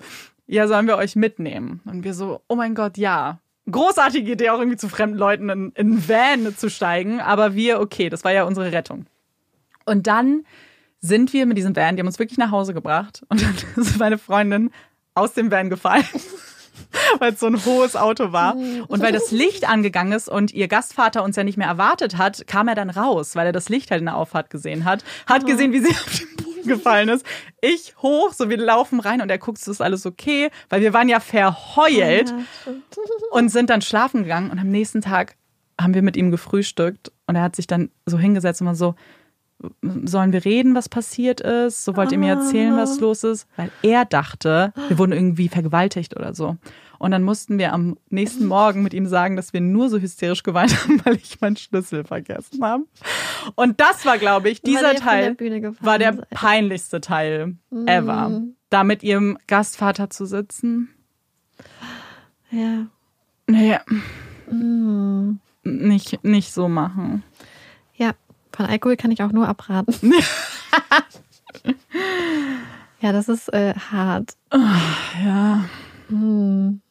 Ja, sollen wir euch mitnehmen? Und wir so, oh mein Gott, ja. Großartige Idee, auch irgendwie zu fremden Leuten in, in Van zu steigen. Aber wir, okay, das war ja unsere Rettung. Und dann sind wir mit diesem Van, die haben uns wirklich nach Hause gebracht. Und dann ist meine Freundin aus dem Van gefallen. weil es so ein hohes Auto war. Und weil das Licht angegangen ist und ihr Gastvater uns ja nicht mehr erwartet hat, kam er dann raus, weil er das Licht halt in der Auffahrt gesehen hat. Hat gesehen, wie sie auf Boden gefallen ist. Ich hoch, so wir laufen rein und er guckt, ist alles okay, weil wir waren ja verheult und sind dann schlafen gegangen und am nächsten Tag haben wir mit ihm gefrühstückt und er hat sich dann so hingesetzt und war so, sollen wir reden, was passiert ist? So wollt ihr mir erzählen, was los ist? Weil er dachte, wir wurden irgendwie vergewaltigt oder so. Und dann mussten wir am nächsten Morgen mit ihm sagen, dass wir nur so hysterisch geweint haben, weil ich meinen Schlüssel vergessen habe. Und das war, glaube ich, dieser der Teil gefallen war der seid. peinlichste Teil ever. Da mit ihrem Gastvater zu sitzen. Ja. Nee, Mm. nicht, nicht so machen. Ja, von Alkohol kann ich auch nur abraten. ja, das ist äh, hart. Ja. Hm.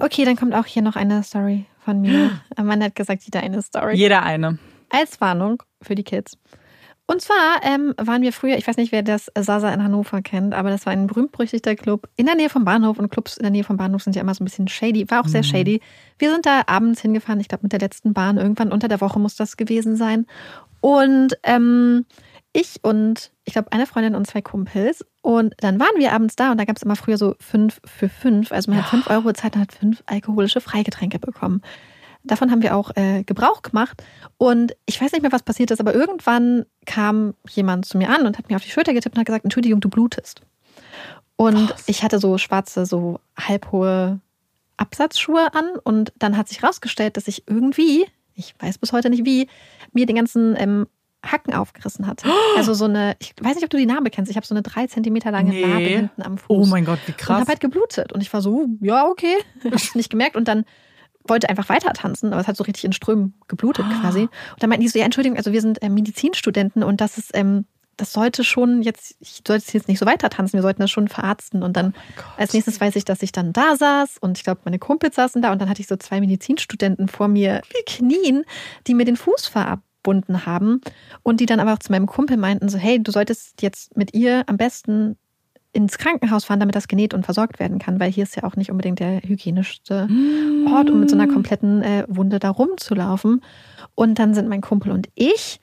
Okay, dann kommt auch hier noch eine Story von mir. Amanda hat gesagt, jeder eine Story. Jeder eine. Als Warnung für die Kids. Und zwar ähm, waren wir früher, ich weiß nicht, wer das Sasa in Hannover kennt, aber das war ein berühmt-berüchtigter Club in der Nähe vom Bahnhof und Clubs in der Nähe vom Bahnhof sind ja immer so ein bisschen shady, war auch sehr shady. Wir sind da abends hingefahren, ich glaube mit der letzten Bahn, irgendwann unter der Woche muss das gewesen sein. Und ähm, ich und ich glaube eine Freundin und zwei Kumpels und dann waren wir abends da und da gab es immer früher so fünf für fünf, also man hat fünf Euro Zeit und hat fünf alkoholische Freigetränke bekommen. Davon haben wir auch äh, Gebrauch gemacht. Und ich weiß nicht mehr, was passiert ist, aber irgendwann kam jemand zu mir an und hat mir auf die Schulter getippt und hat gesagt, Entschuldigung, du blutest. Und ich hatte so schwarze, so halbhohe Absatzschuhe an und dann hat sich rausgestellt, dass ich irgendwie, ich weiß bis heute nicht wie, mir den ganzen ähm, Hacken aufgerissen hatte. Also so eine, ich weiß nicht, ob du die Narbe kennst, ich habe so eine drei Zentimeter lange Nee. Narbe hinten am Fuß. Oh mein Gott, wie Und krass. habe halt geblutet. Und ich war so, ja, okay. Hab's nicht gemerkt. Und dann wollte einfach weiter tanzen, aber es hat so richtig in Strömen geblutet quasi. Und dann meinten die so, ja, Entschuldigung, also wir sind äh, Medizinstudenten und das ist, ähm, das sollte schon jetzt, ich sollte jetzt nicht so weiter tanzen, wir sollten das schon verarzten. Und dann als nächstes weiß ich, dass ich dann da saß und ich glaube, meine Kumpels saßen da und dann hatte ich so zwei Medizinstudenten vor mir knien, die mir den Fuß verbunden haben und die dann aber auch zu meinem Kumpel meinten so, hey, du solltest jetzt mit ihr am besten ins Krankenhaus fahren, damit das genäht und versorgt werden kann, weil hier ist ja auch nicht unbedingt der hygienischste Ort, um mit so einer kompletten äh, Wunde da rumzulaufen. Und dann sind mein Kumpel und ich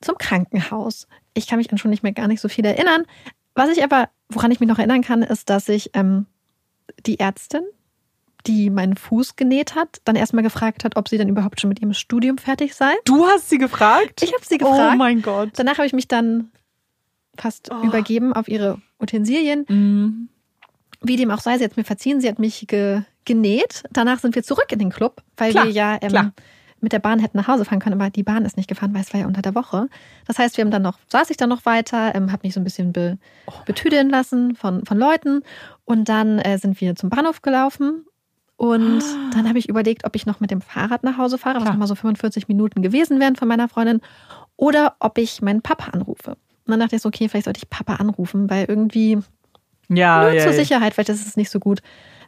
zum Krankenhaus. Ich kann mich an schon nicht mehr gar nicht so viel erinnern. Was ich aber, woran ich mich noch erinnern kann, ist, dass ich ähm, die Ärztin, die meinen Fuß genäht hat, dann erstmal gefragt hat, ob sie dann überhaupt schon mit ihrem Studium fertig sei. Du hast sie gefragt? Ich habe sie gefragt. Oh mein Gott. Danach habe ich mich dann fast Oh. übergeben auf ihre Utensilien. Mhm. Wie dem auch sei, sie hat mir verziehen, sie hat mich ge genäht. Danach sind wir zurück in den Club, weil Klar, wir ja ähm, mit der Bahn hätten nach Hause fahren können, aber die Bahn ist nicht gefahren, weil es war ja unter der Woche. Das heißt, wir haben dann noch, saß ich dann noch weiter, ähm, habe mich so ein bisschen be, Oh betüdeln lassen von, von Leuten und dann äh, sind wir zum Bahnhof gelaufen und dann habe ich überlegt, ob ich noch mit dem Fahrrad nach Hause fahre, was Ah. Klar. nochmal so 45 Minuten gewesen wären von meiner Freundin, oder ob ich meinen Papa anrufe. Und dann dachte ich so, okay, vielleicht sollte ich Papa anrufen, weil irgendwie Ja, nur ja, zur ja. Sicherheit, weil das ist nicht so gut,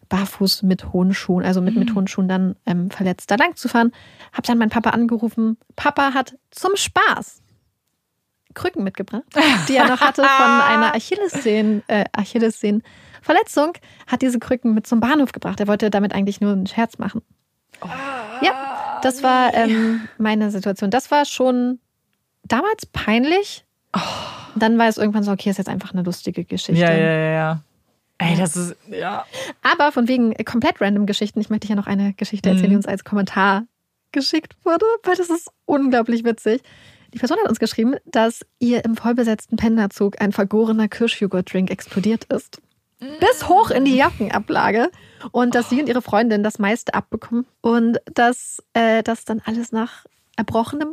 barfuß mit hohen Schuhen, also mit, Mhm. mit hohen Schuhen dann ähm, verletzt da lang zu fahren. Hab dann meinen Papa angerufen. Papa hat zum Spaß Krücken mitgebracht, die er noch hatte von einer Achillessehnen, äh, Achillessehnenverletzung, hat diese Krücken mit zum Bahnhof gebracht. Er wollte damit eigentlich nur einen Scherz machen. Ja, das war ähm, meine Situation. Das war schon damals peinlich. Dann war es irgendwann so, okay, ist jetzt einfach eine lustige Geschichte. Ja, ja, ja, ja. Ey, das ist, ja. Aber von wegen komplett random Geschichten, ich möchte ja noch eine Geschichte erzählen, Mhm. die uns als Kommentar geschickt wurde, weil das ist unglaublich witzig. Die Person hat uns geschrieben, dass ihr im vollbesetzten Pendlerzug ein vergorener Kirschjoghurt-Drink explodiert ist. Bis hoch in die Jackenablage. Und dass sie und ihre Freundin das meiste abbekommen. Und dass äh, das dann alles nach Erbrochenem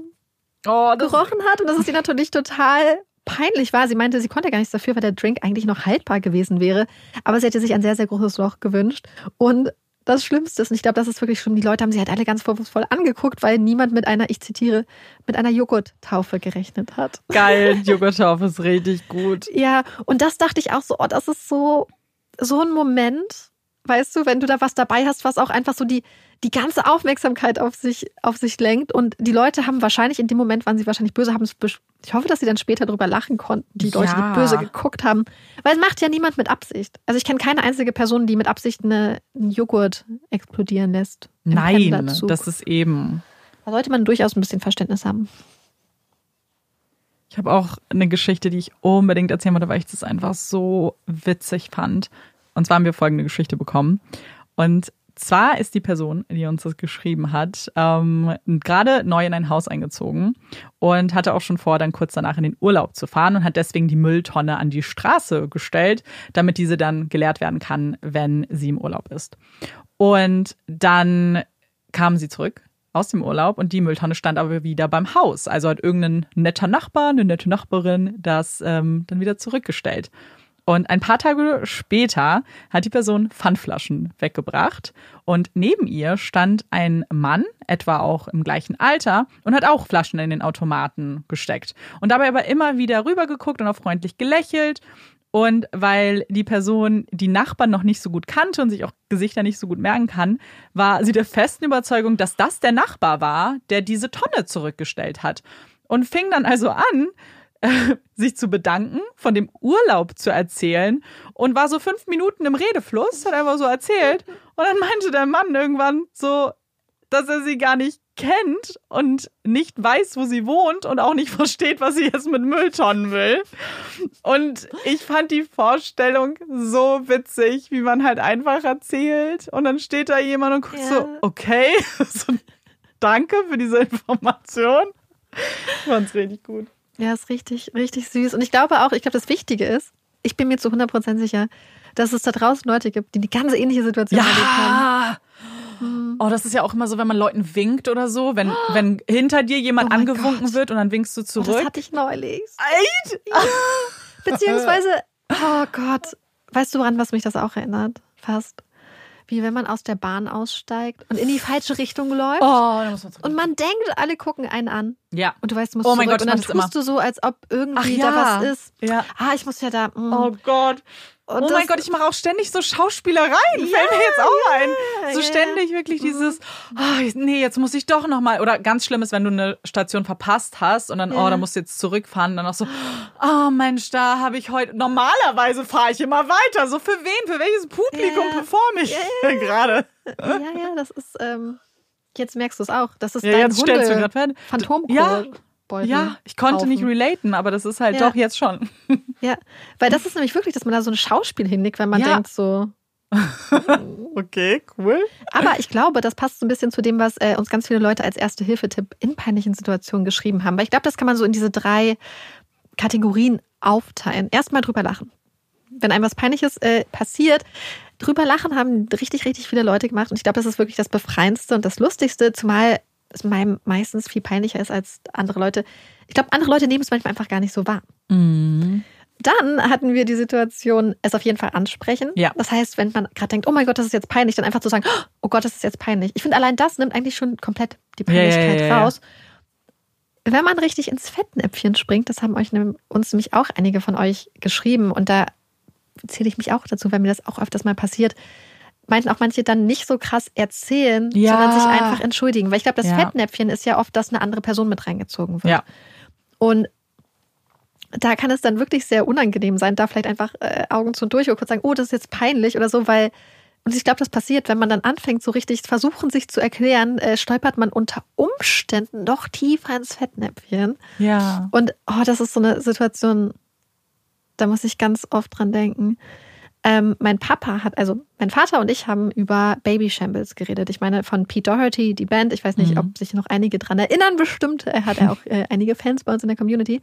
Oh, gerochen hat und dass es ihr natürlich total peinlich war. Sie meinte, sie konnte gar nichts dafür, weil der Drink eigentlich noch haltbar gewesen wäre. Aber sie hätte sich ein sehr, sehr großes Loch gewünscht. Und das Schlimmste ist, und ich glaube, das ist wirklich schlimm, die Leute haben sie halt alle ganz vorwurfsvoll angeguckt, weil niemand mit einer, ich zitiere, mit einer Joghurttaufe gerechnet hat. geil. Joghurttaufe ist richtig gut. Ja, und das dachte ich auch so, oh, das ist so, so ein Moment, weißt du, wenn du da was dabei hast, was auch einfach so die, die ganze Aufmerksamkeit auf sich, auf sich lenkt. Und die Leute haben wahrscheinlich in dem Moment, waren sie wahrscheinlich böse, haben es, ich hoffe, dass sie dann später drüber lachen konnten, die Leute, Ja. die böse geguckt haben. Weil es macht ja niemand mit Absicht. Also ich kenne keine einzige Person, die mit Absicht eine, einen Joghurt explodieren lässt. Nein, das ist eben. Da sollte man durchaus ein bisschen Verständnis haben. Ich habe auch eine Geschichte, die ich unbedingt erzählen wollte, weil ich das einfach so witzig fand. Und zwar haben wir folgende Geschichte bekommen. Und zwar ist die Person, die uns das geschrieben hat, ähm, gerade neu in ein Haus eingezogen und hatte auch schon vor, dann kurz danach in den Urlaub zu fahren und hat deswegen die Mülltonne an die Straße gestellt, damit diese dann geleert werden kann, wenn sie im Urlaub ist. Und dann kam sie zurück aus dem Urlaub und die Mülltonne stand aber wieder beim Haus. Also hat irgendein netter Nachbar, eine nette Nachbarin das ähm, dann wieder zurückgestellt. Und ein paar Tage später hat die Person Pfandflaschen weggebracht und neben ihr stand ein Mann, etwa auch im gleichen Alter, und hat auch Flaschen in den Automaten gesteckt. Und dabei aber immer wieder rübergeguckt und auch freundlich gelächelt. Und weil die Person die Nachbarn noch nicht so gut kannte und sich auch Gesichter nicht so gut merken kann, war sie der festen Überzeugung, dass das der Nachbar war, der diese Tonne zurückgestellt hat. Und fing dann also an, sich zu bedanken, von dem Urlaub zu erzählen und war so fünf Minuten im Redefluss, hat einfach so erzählt. Und dann meinte der Mann irgendwann so, dass er sie gar nicht kennt und nicht weiß, wo sie wohnt und auch nicht versteht, was sie jetzt mit Mülltonnen will. Und ich fand die Vorstellung so witzig, wie man halt einfach erzählt und dann steht da jemand und guckt Ja. so, okay, so, danke für diese Information. Ich fand's richtig gut. Ja, ist richtig, richtig süß. Und ich glaube auch, ich glaube, das Wichtige ist, ich bin mir zu 100% sicher, dass es da draußen Leute gibt, die die ganz ähnliche Situation erlebt haben. Ja. Oh, das ist ja auch immer so, wenn man Leuten winkt oder so, wenn, wenn hinter dir jemand Oh angewunken Gott. wird und dann winkst du Oh, zurück. das hatte ich neulich. Echt? Beziehungsweise, oh Gott, weißt du, woran was mich das auch erinnert? Fast. Wie wenn man aus der Bahn aussteigt und in die falsche Richtung läuft. Oh, muss man. Und man denkt, alle gucken einen an. ja. Und du weißt, du musst Oh mein zurück. Gott, und dann tust du so, als ob irgendwie Ach ja. da was ist. Ja. Ah, ich muss ja da. mm. Oh Gott. Und oh mein Gott, ich mache auch ständig so Schauspielereien. Fällt mir jetzt auch ein. So ja, ständig wirklich dieses, ah, nee, jetzt muss ich doch nochmal. Oder ganz schlimm ist, wenn du eine Station verpasst hast und dann, Ja. oh, da musst du jetzt zurückfahren. Und dann auch so, oh Mensch, da habe ich heute. Normalerweise fahre ich immer weiter. So für wen? Für welches Publikum Ja. performe ich gerade? Ja, ja, das ist. Ähm, jetzt merkst du es auch. Das ist Ja, dein jetzt stellst du Hunde gerade fest. Phantomkohl. Ja. Beutel Ja, ich konnte nicht kaufen. relaten, aber das ist halt Ja. doch jetzt schon. Ja, weil das ist nämlich wirklich, dass man da so ein Schauspiel hinlegt, wenn man Ja. denkt so. Okay, cool. Aber ich glaube, das passt so ein bisschen zu dem, was äh, uns ganz viele Leute als erste Hilfetipp in peinlichen Situationen geschrieben haben. Weil ich glaube, das kann man so in diese drei Kategorien aufteilen. Erstmal drüber lachen. wenn einem was Peinliches äh, passiert, drüber lachen haben richtig, richtig viele Leute gemacht. Und ich glaube, das ist wirklich das Befreiendste und das Lustigste, zumal es meinem meistens viel peinlicher ist als andere Leute. Ich glaube, andere Leute nehmen es manchmal einfach gar nicht so wahr. Mhm. Dann hatten wir die Situation, es auf jeden Fall ansprechen. Ja. Das heißt, wenn man gerade denkt, oh mein Gott, das ist jetzt peinlich, dann einfach zu sagen, oh Gott, das ist jetzt peinlich. Ich finde, allein das nimmt eigentlich schon komplett die Ja, ja, Peinlichkeit ja, ja. raus. Wenn man richtig ins Fettnäpfchen springt, das haben euch uns nämlich auch einige von euch geschrieben und da zähle ich mich auch dazu, weil mir das auch öfters mal passiert, meinten auch manche dann nicht so krass erzählen, Ja. sondern sich einfach entschuldigen. Weil ich glaube, das Ja. Fettnäpfchen ist ja oft, dass eine andere Person mit reingezogen wird. Ja. Und da kann es dann wirklich sehr unangenehm sein, da vielleicht einfach äh, Augen zu und durch oder kurz sagen, oh, das ist jetzt peinlich oder so, weil, und ich glaube, das passiert, wenn man dann anfängt, so richtig versuchen, sich zu erklären, äh, stolpert man unter Umständen noch tiefer ins Fettnäpfchen. Ja. Und oh, das ist so eine Situation, da muss ich ganz oft dran denken. Ähm, mein Papa hat, also mein Vater und ich haben über Baby Shambles geredet. Ich meine, von Pete Doherty, die Band. Ich weiß nicht, Mhm. ob sich noch einige dran erinnern. Bestimmt Er hat er auch äh, einige Fans bei uns in der Community.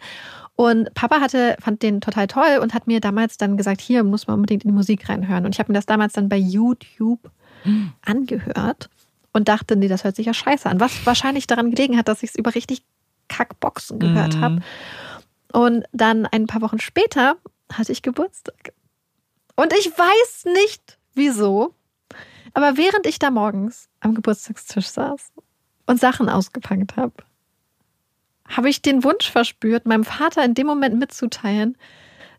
Und Papa hatte, fand den total toll und hat mir damals dann gesagt, hier muss man unbedingt in die Musik reinhören. Und ich habe mir das damals dann bei YouTube angehört und dachte, nee, das hört sich ja scheiße an. Was wahrscheinlich daran gelegen hat, dass ich es über richtig Kackboxen gehört Mhm. habe. Und dann ein paar Wochen später hatte ich Geburtstag. Und ich weiß nicht, wieso. Aber während ich da morgens am Geburtstagstisch saß und Sachen ausgepackt habe, habe ich den Wunsch verspürt, meinem Vater in dem Moment mitzuteilen,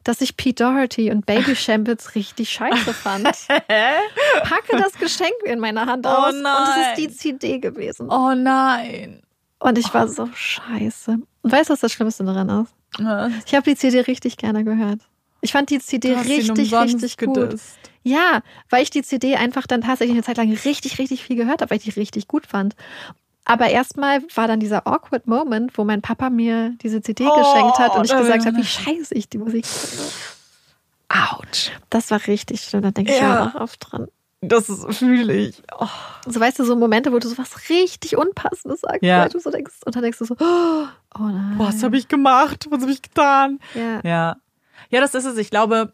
dass ich Pete Doherty und Baby Shambles richtig scheiße fand. Packe das Geschenk in meiner Hand Oh aus und es nein. ist die CD gewesen. Oh nein. Und ich war so scheiße. Und weißt du, was das Schlimmste daran ist? Was? Ich habe die CD richtig gerne gehört. Ich fand die CD richtig, richtig gut. gedisst. Ja, weil ich die CD einfach dann tatsächlich eine Zeit lang richtig, richtig viel gehört habe, weil ich die richtig gut fand. Aber erstmal war dann dieser awkward Moment, wo mein Papa mir diese CD Oh, geschenkt hat und ich gesagt habe, wie scheiße ich die Musik. Autsch. Das war richtig schlimm, da denke ich Ja. immer noch oft dran. Das fühle ich. Oh. So weißt du, so Momente, wo du sowas richtig Unpassendes sagst, Ja. weil du so denkst, und dann denkst du so, oh nein. Boah, was habe ich gemacht? Was habe ich getan? Ja. Ja. Ja, das ist es. Ich glaube,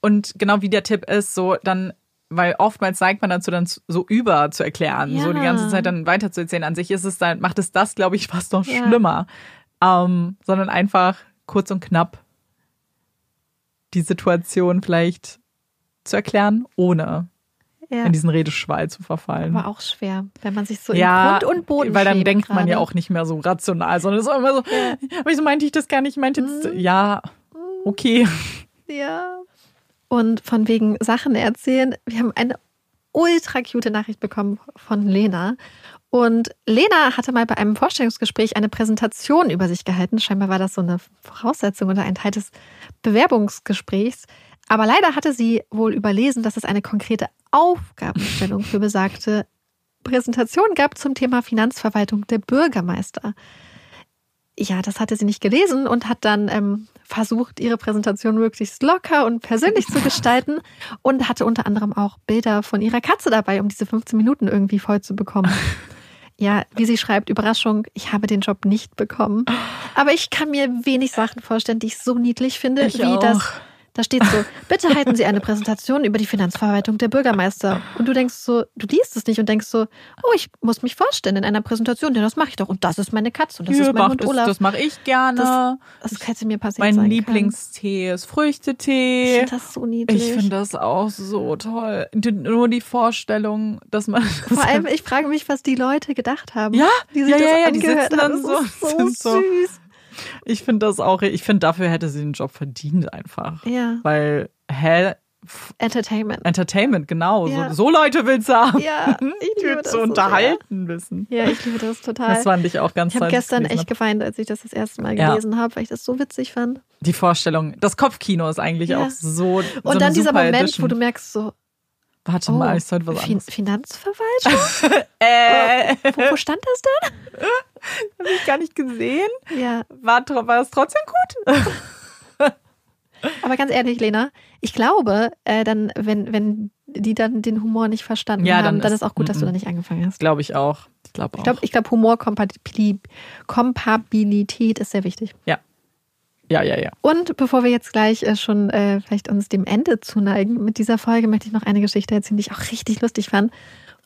und genau wie der Tipp ist, so dann, weil oftmals neigt man dazu, dann so über zu erklären, so die Ja. ganze Zeit dann weiter zu erzählen. An sich ist es dann, macht es das, glaube ich, fast noch Ja. schlimmer. Ähm, sondern einfach kurz und knapp die Situation vielleicht zu erklären, ohne ja. in diesen Redeschwall zu verfallen. Aber auch schwer, wenn man sich so ja, in Grund und Boden weil dann denkt man ja gerade. auch nicht mehr so rational, sondern es ist immer so, wieso meinte ich das gar nicht? Ich meinte jetzt, Mhm. ja, okay. Ja. Und von wegen Sachen erzählen, wir haben eine ultra cute Nachricht bekommen von Lena. Und Lena hatte mal bei einem Vorstellungsgespräch eine Präsentation über sich gehalten. Scheinbar war das so eine Voraussetzung oder ein Teil des Bewerbungsgesprächs. Aber leider hatte sie wohl überlesen, dass es eine konkrete Aufgabenstellung für besagte Präsentation gab zum Thema Finanzverwaltung der Bürgermeister. Ja, das hatte sie nicht gelesen und hat dann ähm, versucht, ihre Präsentation möglichst locker und persönlich zu gestalten und hatte unter anderem auch Bilder von ihrer Katze dabei, um diese 15 Minuten irgendwie voll zu bekommen. Ja, wie sie schreibt, Überraschung, ich habe den Job nicht bekommen. Aber ich kann mir wenig Sachen vorstellen, die ich so niedlich finde, Ich wie auch. das. Da steht so, bitte halten Sie eine Präsentation über die Finanzverwaltung der Bürgermeister. Und du denkst so, du liest es nicht und denkst so, oh, ich muss mich vorstellen in einer Präsentation, denn das mache ich doch. Und das ist meine Katze und das Hier, ist mein mach Hund das, Olaf. das mache ich gerne. Das hätte mir passiert mein sein Lieblingstee ist Können. Ich Früchtetee. finde das so niedlich. Ich finde das auch so toll. Nur die Vorstellung, dass man. Vor allem, ich frage mich, was die Leute gedacht haben. Ja, die sich ja, das ja, ja, die angehört sitzen haben. dann Das so- so so- süß. Ich finde das auch. Ich finde, dafür hätte sie den Job verdient einfach. Ja, Weil, hä? Entertainment. Entertainment, genau. Ja. So, so Leute willst du haben. Ja, ich die liebe das zu so unterhalten wissen. Ja, ich liebe das total. Das fand ich auch ganz ich habe gestern echt hab. geweint, als ich das das erste Mal Ja. gelesen habe, weil ich das so witzig fand. Die Vorstellung. Das Kopfkino ist eigentlich Ja. auch so. so Und eine dann dieser Moment, Edition. wo du merkst so, Warte oh, mal, ich sollte was fin anderes. Finanzverwaltung? Äh, wo, wo stand das denn? hab ich gar nicht gesehen. Ja, War, war es trotzdem gut? aber ganz ehrlich, Lena, ich glaube, äh, dann, wenn, wenn die dann den Humor nicht verstanden Ja, haben, dann dann ist- ist auch gut, dass du da nicht angefangen hast. Glaube ich auch. Ich glaube auch. Ich glaube, glaub, Humorkompatibilität ist sehr wichtig. ja, Ja, ja, ja. Und bevor wir jetzt gleich äh, schon äh, vielleicht uns dem Ende zuneigen mit dieser Folge, möchte ich noch eine Geschichte erzählen, die ich auch richtig lustig fand.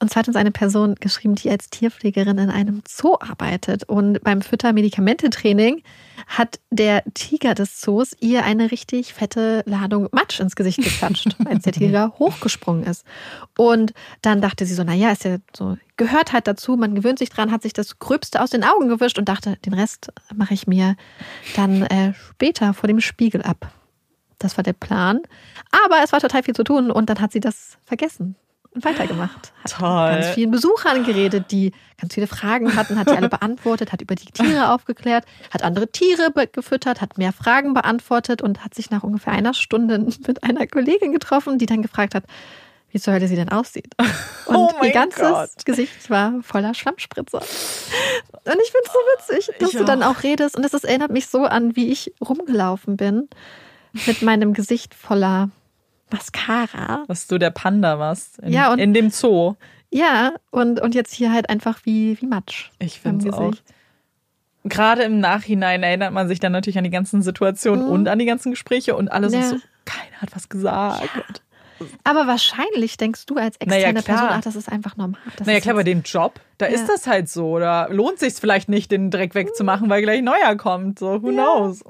Und zwar hat uns eine Person geschrieben, die als Tierpflegerin in einem Zoo arbeitet. Und beim Fütter-Medikamente-Training hat der Tiger des Zoos ihr eine richtig fette Ladung Matsch ins Gesicht geklatscht, als der Tiger hochgesprungen ist. Und dann dachte sie so, naja, ist ja so, gehört halt dazu, man gewöhnt sich dran, hat sich das Gröbste aus den Augen gewischt und dachte, den Rest mache ich mir dann äh, später vor dem Spiegel ab. Das war der Plan. Aber es war total viel zu tun und dann hat sie das vergessen weitergemacht. Hat Toll. ganz vielen Besuchern geredet, die ganz viele Fragen hatten, hat die alle beantwortet, hat über die Tiere aufgeklärt, hat andere Tiere gefüttert, hat mehr Fragen beantwortet und hat sich nach ungefähr einer Stunde mit einer Kollegin getroffen, die dann gefragt hat, wie zur Hölle sie denn aussieht. Und Oh ihr ganzes Gott. Gesicht war voller Schlammspritzer. Und ich finde es so witzig, dass Ich du dann auch. redest. Und es erinnert mich so an, wie ich rumgelaufen bin mit meinem Gesicht voller Mascara. Dass du der Panda warst in, Ja, und- in dem Zoo. Ja, und, und jetzt hier halt einfach wie, wie Matsch. Ich finde es auch. Gerade im Nachhinein erinnert man sich dann natürlich an die ganzen Situationen Mhm. und an die ganzen Gespräche und alles Ja. ist so, keiner hat was gesagt. Aber wahrscheinlich denkst du als Naja, externe klar. Person, ach, das ist einfach normal. Das Naja, klar, bei dem Job, da Ja. ist das halt so. Da lohnt sich vielleicht nicht, den Dreck wegzumachen, weil gleich ein neuer kommt. So, who Ja. knows?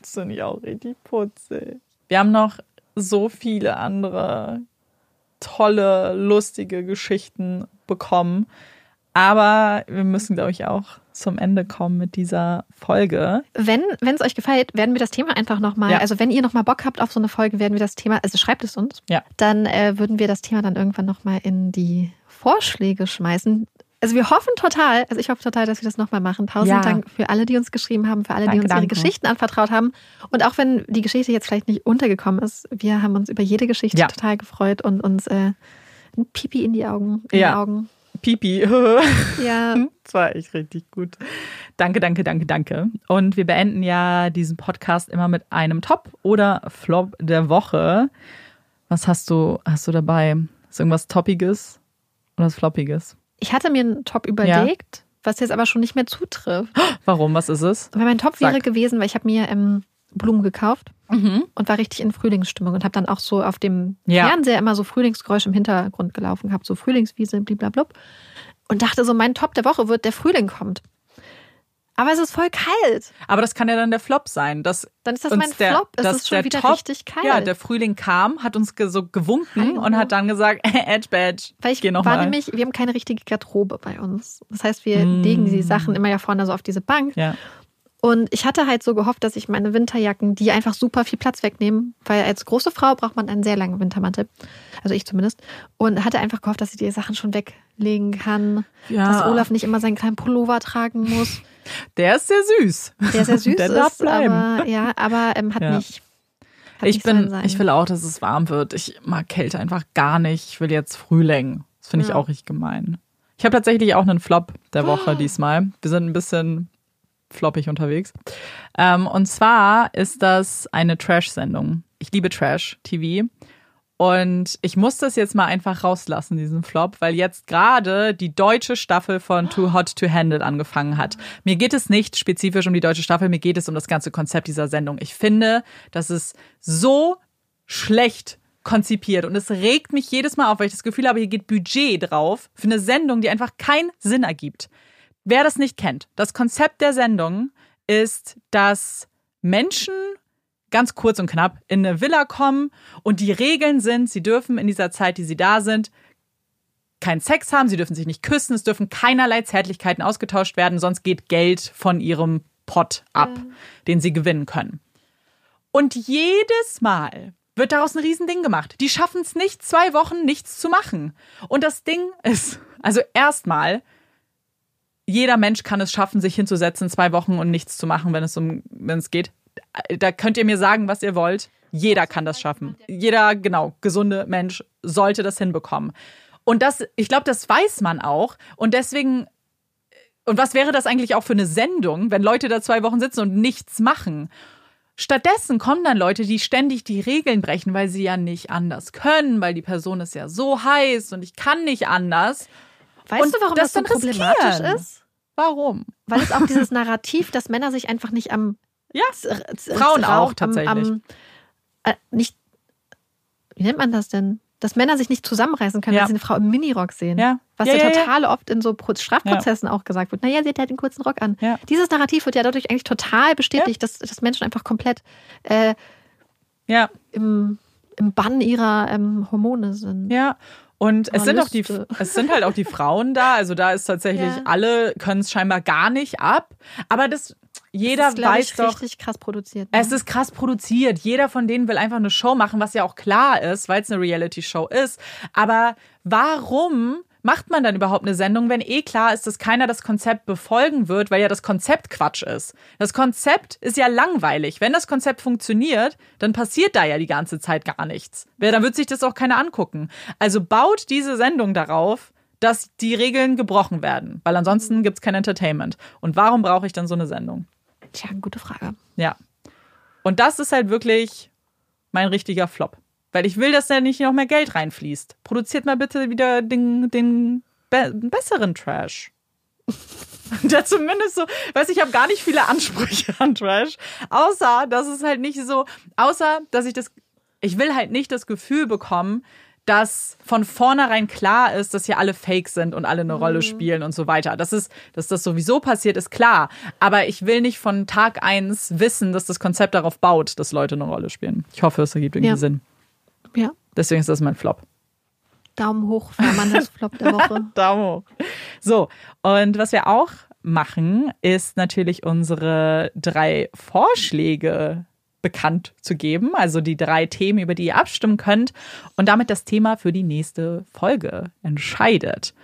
das finde ich auch richtig putzig. Wir haben noch so viele andere tolle, lustige Geschichten bekommen. Aber wir müssen, glaube ich, auch zum Ende kommen mit dieser Folge. Wenn wenn es euch gefällt, werden wir das Thema einfach nochmal, Ja. also wenn ihr nochmal Bock habt auf so eine Folge, werden wir das Thema, also schreibt es uns, Ja. dann äh, würden wir das Thema dann irgendwann nochmal in die Vorschläge schmeißen. Also wir hoffen total, also ich hoffe total, dass wir das nochmal machen. Tausend Ja. Dank für alle, die uns geschrieben haben, für alle, die Danke, uns ihre danke. Geschichten anvertraut haben. Und auch wenn die Geschichte jetzt vielleicht nicht untergekommen ist, wir haben uns über jede Geschichte Ja. total gefreut und uns äh, ein Pipi in die Augen, in Ja. die Augen. Pipi. Ja. Das war echt richtig gut. Danke, danke, danke, danke. Und wir beenden ja diesen Podcast immer mit einem Top oder Flop der Woche. Was hast du, hast du dabei? Ist irgendwas Toppiges oder was Floppiges? Ich hatte mir einen Top überlegt, was jetzt aber schon nicht mehr zutrifft. Warum? Was ist es? Weil mein Top Sag. wäre gewesen, weil ich habe mir ähm, Blumen gekauft Mhm. und war richtig in Frühlingsstimmung und habe dann auch so auf dem Ja. Fernseher immer so Frühlingsgeräusche im Hintergrund gelaufen gehabt, so Frühlingswiese, bliblablub. Und dachte so, mein Top der Woche wird, der Frühling kommt. Aber es ist voll kalt. Aber das kann ja dann der Flop sein. Dass Dann ist das mein der, Flop. Es ist schon der wieder Top, richtig kalt. Ja, der Frühling kam, hat uns so gewunken Hallo. und hat dann gesagt, Edge Badge, Weil ich geh noch war mal. nämlich, wir haben keine richtige Garderobe bei uns. Das heißt, wir Mm. legen die Sachen immer ja vorne so auf diese Bank. Ja. Und ich hatte halt so gehofft, dass ich meine Winterjacken, die einfach super viel Platz wegnehmen, weil als große Frau braucht man einen sehr langen Wintermantel. Also ich zumindest. Und hatte einfach gehofft, dass ich die Sachen schon weglegen kann. Ja. Dass Olaf nicht immer seinen kleinen Pullover tragen muss. Der ist sehr süß. Der sehr süß Der darf ist, bleiben. aber ja, aber ähm, hat Ja. nicht. Hat Ich nicht bin, sein. ich will auch, dass es warm wird. Ich mag Kälte einfach gar nicht. Ich will jetzt Frühling. Das finde ich Ja. auch richtig gemein. Ich habe tatsächlich auch einen Flop der Woche Oh. diesmal. Wir sind ein bisschen floppig unterwegs. Ähm, und zwar ist das eine Trash-Sendung. Ich liebe Trash-TV. Und ich muss das jetzt mal einfach rauslassen, diesen Flop, weil jetzt gerade die deutsche Staffel von Too Hot to Handle angefangen hat. Mir geht es nicht spezifisch um die deutsche Staffel, mir geht es um das ganze Konzept dieser Sendung. Ich finde, dass es so schlecht konzipiert und es regt mich jedes Mal auf, weil ich das Gefühl habe, hier geht Budget drauf für eine Sendung, die einfach keinen Sinn ergibt. Wer das nicht kennt, das Konzept der Sendung ist, dass Menschen ganz kurz und knapp in eine Villa kommen und die Regeln sind, sie dürfen in dieser Zeit, die sie da sind, keinen Sex haben, sie dürfen sich nicht küssen, es dürfen keinerlei Zärtlichkeiten ausgetauscht werden, sonst geht Geld von ihrem Pot ab, den sie gewinnen können. Und jedes Mal wird daraus ein Riesending gemacht. Die schaffen es nicht, zwei Wochen nichts zu machen. Und das Ding ist, also erstmal, jeder Mensch kann es schaffen, sich hinzusetzen, zwei Wochen und nichts zu machen, wenn es um, wenn es geht. Da könnt ihr mir sagen, was ihr wollt. Jeder kann das schaffen. Jeder, genau, gesunde Mensch sollte das hinbekommen. Und das, ich glaube, das weiß man auch. Und deswegen, und was wäre das eigentlich auch für eine Sendung, wenn Leute da zwei Wochen sitzen und nichts machen? Stattdessen kommen dann Leute, die ständig die Regeln brechen, weil sie ja nicht anders können, weil die Person ist ja so heiß und ich kann nicht anders. Weißt und du, warum das das, so problematisch riskieren. ist? Warum? Weil es auch dieses Narrativ, dass Männer sich einfach nicht am Ja, Frauen auch am- tatsächlich. Am, äh, nicht, wie nennt man das denn? Dass Männer sich nicht zusammenreißen können, Ja. wenn sie eine Frau im Minirock sehen. Ja. Was Ja, ja, total oft in so Pro- Strafprozessen auch gesagt wird. Naja, sie hat halt den kurzen Rock an. Ja. Dieses Narrativ wird ja dadurch eigentlich total bestätigt, dass, dass Menschen einfach komplett äh, im, im Bann ihrer ähm, Hormone sind. ja. Und es sind auch die, es sind halt auch die Frauen da. Also da ist tatsächlich Ja. alle können es scheinbar gar nicht ab. Aber das jeder ist, weiß ich, doch, richtig krass produziert. ne? Es ist krass produziert. Jeder von denen will einfach eine Show machen, was ja auch klar ist, weil es eine Reality-Show ist. Aber warum macht man dann überhaupt eine Sendung, wenn eh klar ist, dass keiner das Konzept befolgen wird, weil ja das Konzept Quatsch ist? Das Konzept ist ja langweilig. Wenn das Konzept funktioniert, dann passiert da ja die ganze Zeit gar nichts. Wer, dann wird sich das auch keiner angucken. Also baut diese Sendung darauf, dass die Regeln gebrochen werden, weil ansonsten gibt's kein Entertainment. Und warum brauche ich dann so eine Sendung? Tja, gute Frage. Ja. Und das ist halt wirklich mein richtiger Flop. Weil ich will, dass da nicht noch mehr Geld reinfließt. Produziert mal bitte wieder den, den be besseren Trash. Der zumindest so, weiß ich habe gar nicht viele Ansprüche an Trash, außer dass es halt nicht so, außer dass ich das, ich will halt nicht das Gefühl bekommen, dass von vornherein klar ist, dass hier alle Fake sind und alle eine Rolle spielen und so weiter. Das ist, dass das sowieso passiert, ist klar. Aber ich will nicht von Tag eins wissen, dass das Konzept darauf baut, dass Leute eine Rolle spielen. Ich hoffe, es ergibt irgendwie Ja. Sinn. Ja. Deswegen ist das mein Flop. Daumen hoch für Amandas Flop der Woche. Daumen hoch. So, und was wir auch machen, ist natürlich unsere drei Vorschläge bekannt zu geben, also die drei Themen, über die ihr abstimmen könnt und damit das Thema für die nächste Folge entscheidet.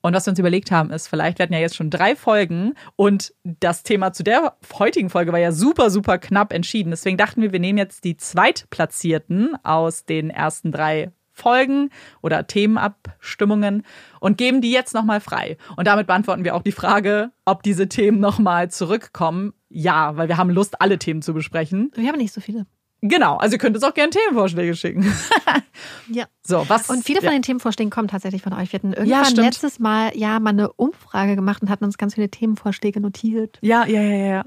Und was wir uns überlegt haben, ist, vielleicht werden ja jetzt schon drei Folgen und das Thema zu der heutigen Folge war ja super, super knapp entschieden. Deswegen dachten wir, wir nehmen jetzt die Zweitplatzierten aus den ersten drei Folgen oder Themenabstimmungen und geben die jetzt nochmal frei. Und damit beantworten wir auch die Frage, ob diese Themen nochmal zurückkommen. Ja, weil wir haben Lust, alle Themen zu besprechen. Wir haben nicht so viele. Genau, also ihr könnt uns auch gerne Themenvorschläge schicken. Ja. So, was? Und viele von ja. den Themenvorschlägen kommen tatsächlich von euch. Wir hatten irgendwann stimmt. letztes Mal ja mal eine Umfrage gemacht und hatten uns ganz viele Themenvorschläge notiert. Ja, ja, ja, ja.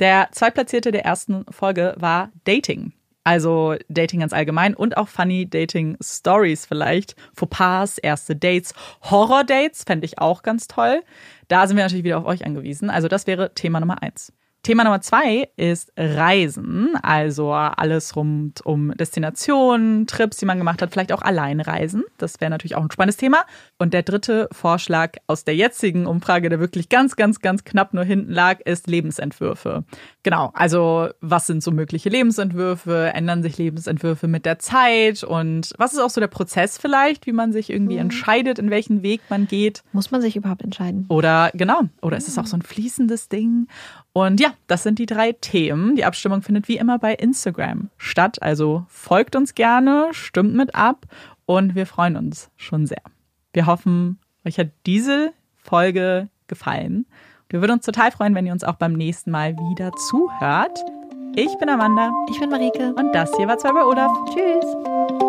Der Zweitplatzierte der ersten Folge war Dating. Also Dating ganz allgemein und auch funny Dating Stories vielleicht. Fauxpas, erste Dates, Horror-Dates fände ich auch ganz toll. Da sind wir natürlich wieder auf euch angewiesen. Also das wäre Thema Nummer eins. Thema Nummer zwei ist Reisen, also alles rund um Destinationen, Trips, die man gemacht hat, vielleicht auch Alleinreisen. Das wäre natürlich auch ein spannendes Thema. Und der dritte Vorschlag aus der jetzigen Umfrage, der wirklich ganz, ganz, ganz knapp nur hinten lag, ist Lebensentwürfe. Genau, also was sind so mögliche Lebensentwürfe? Ändern sich Lebensentwürfe mit der Zeit? Und was ist auch so der Prozess vielleicht, wie man sich irgendwie entscheidet, in welchen Weg man geht? Muss man sich überhaupt entscheiden? Oder genau, oder ist es auch so ein fließendes Ding? Und ja, das sind die drei Themen. Die Abstimmung findet wie immer bei Instagram statt. Also folgt uns gerne, stimmt mit ab und wir freuen uns schon sehr. Wir hoffen, euch hat diese Folge gefallen. Wir würden uns total freuen, wenn ihr uns auch beim nächsten Mal wieder zuhört. Ich bin Amanda Ich bin Marike. und das hier war zwei bei Olaf. Tschüss.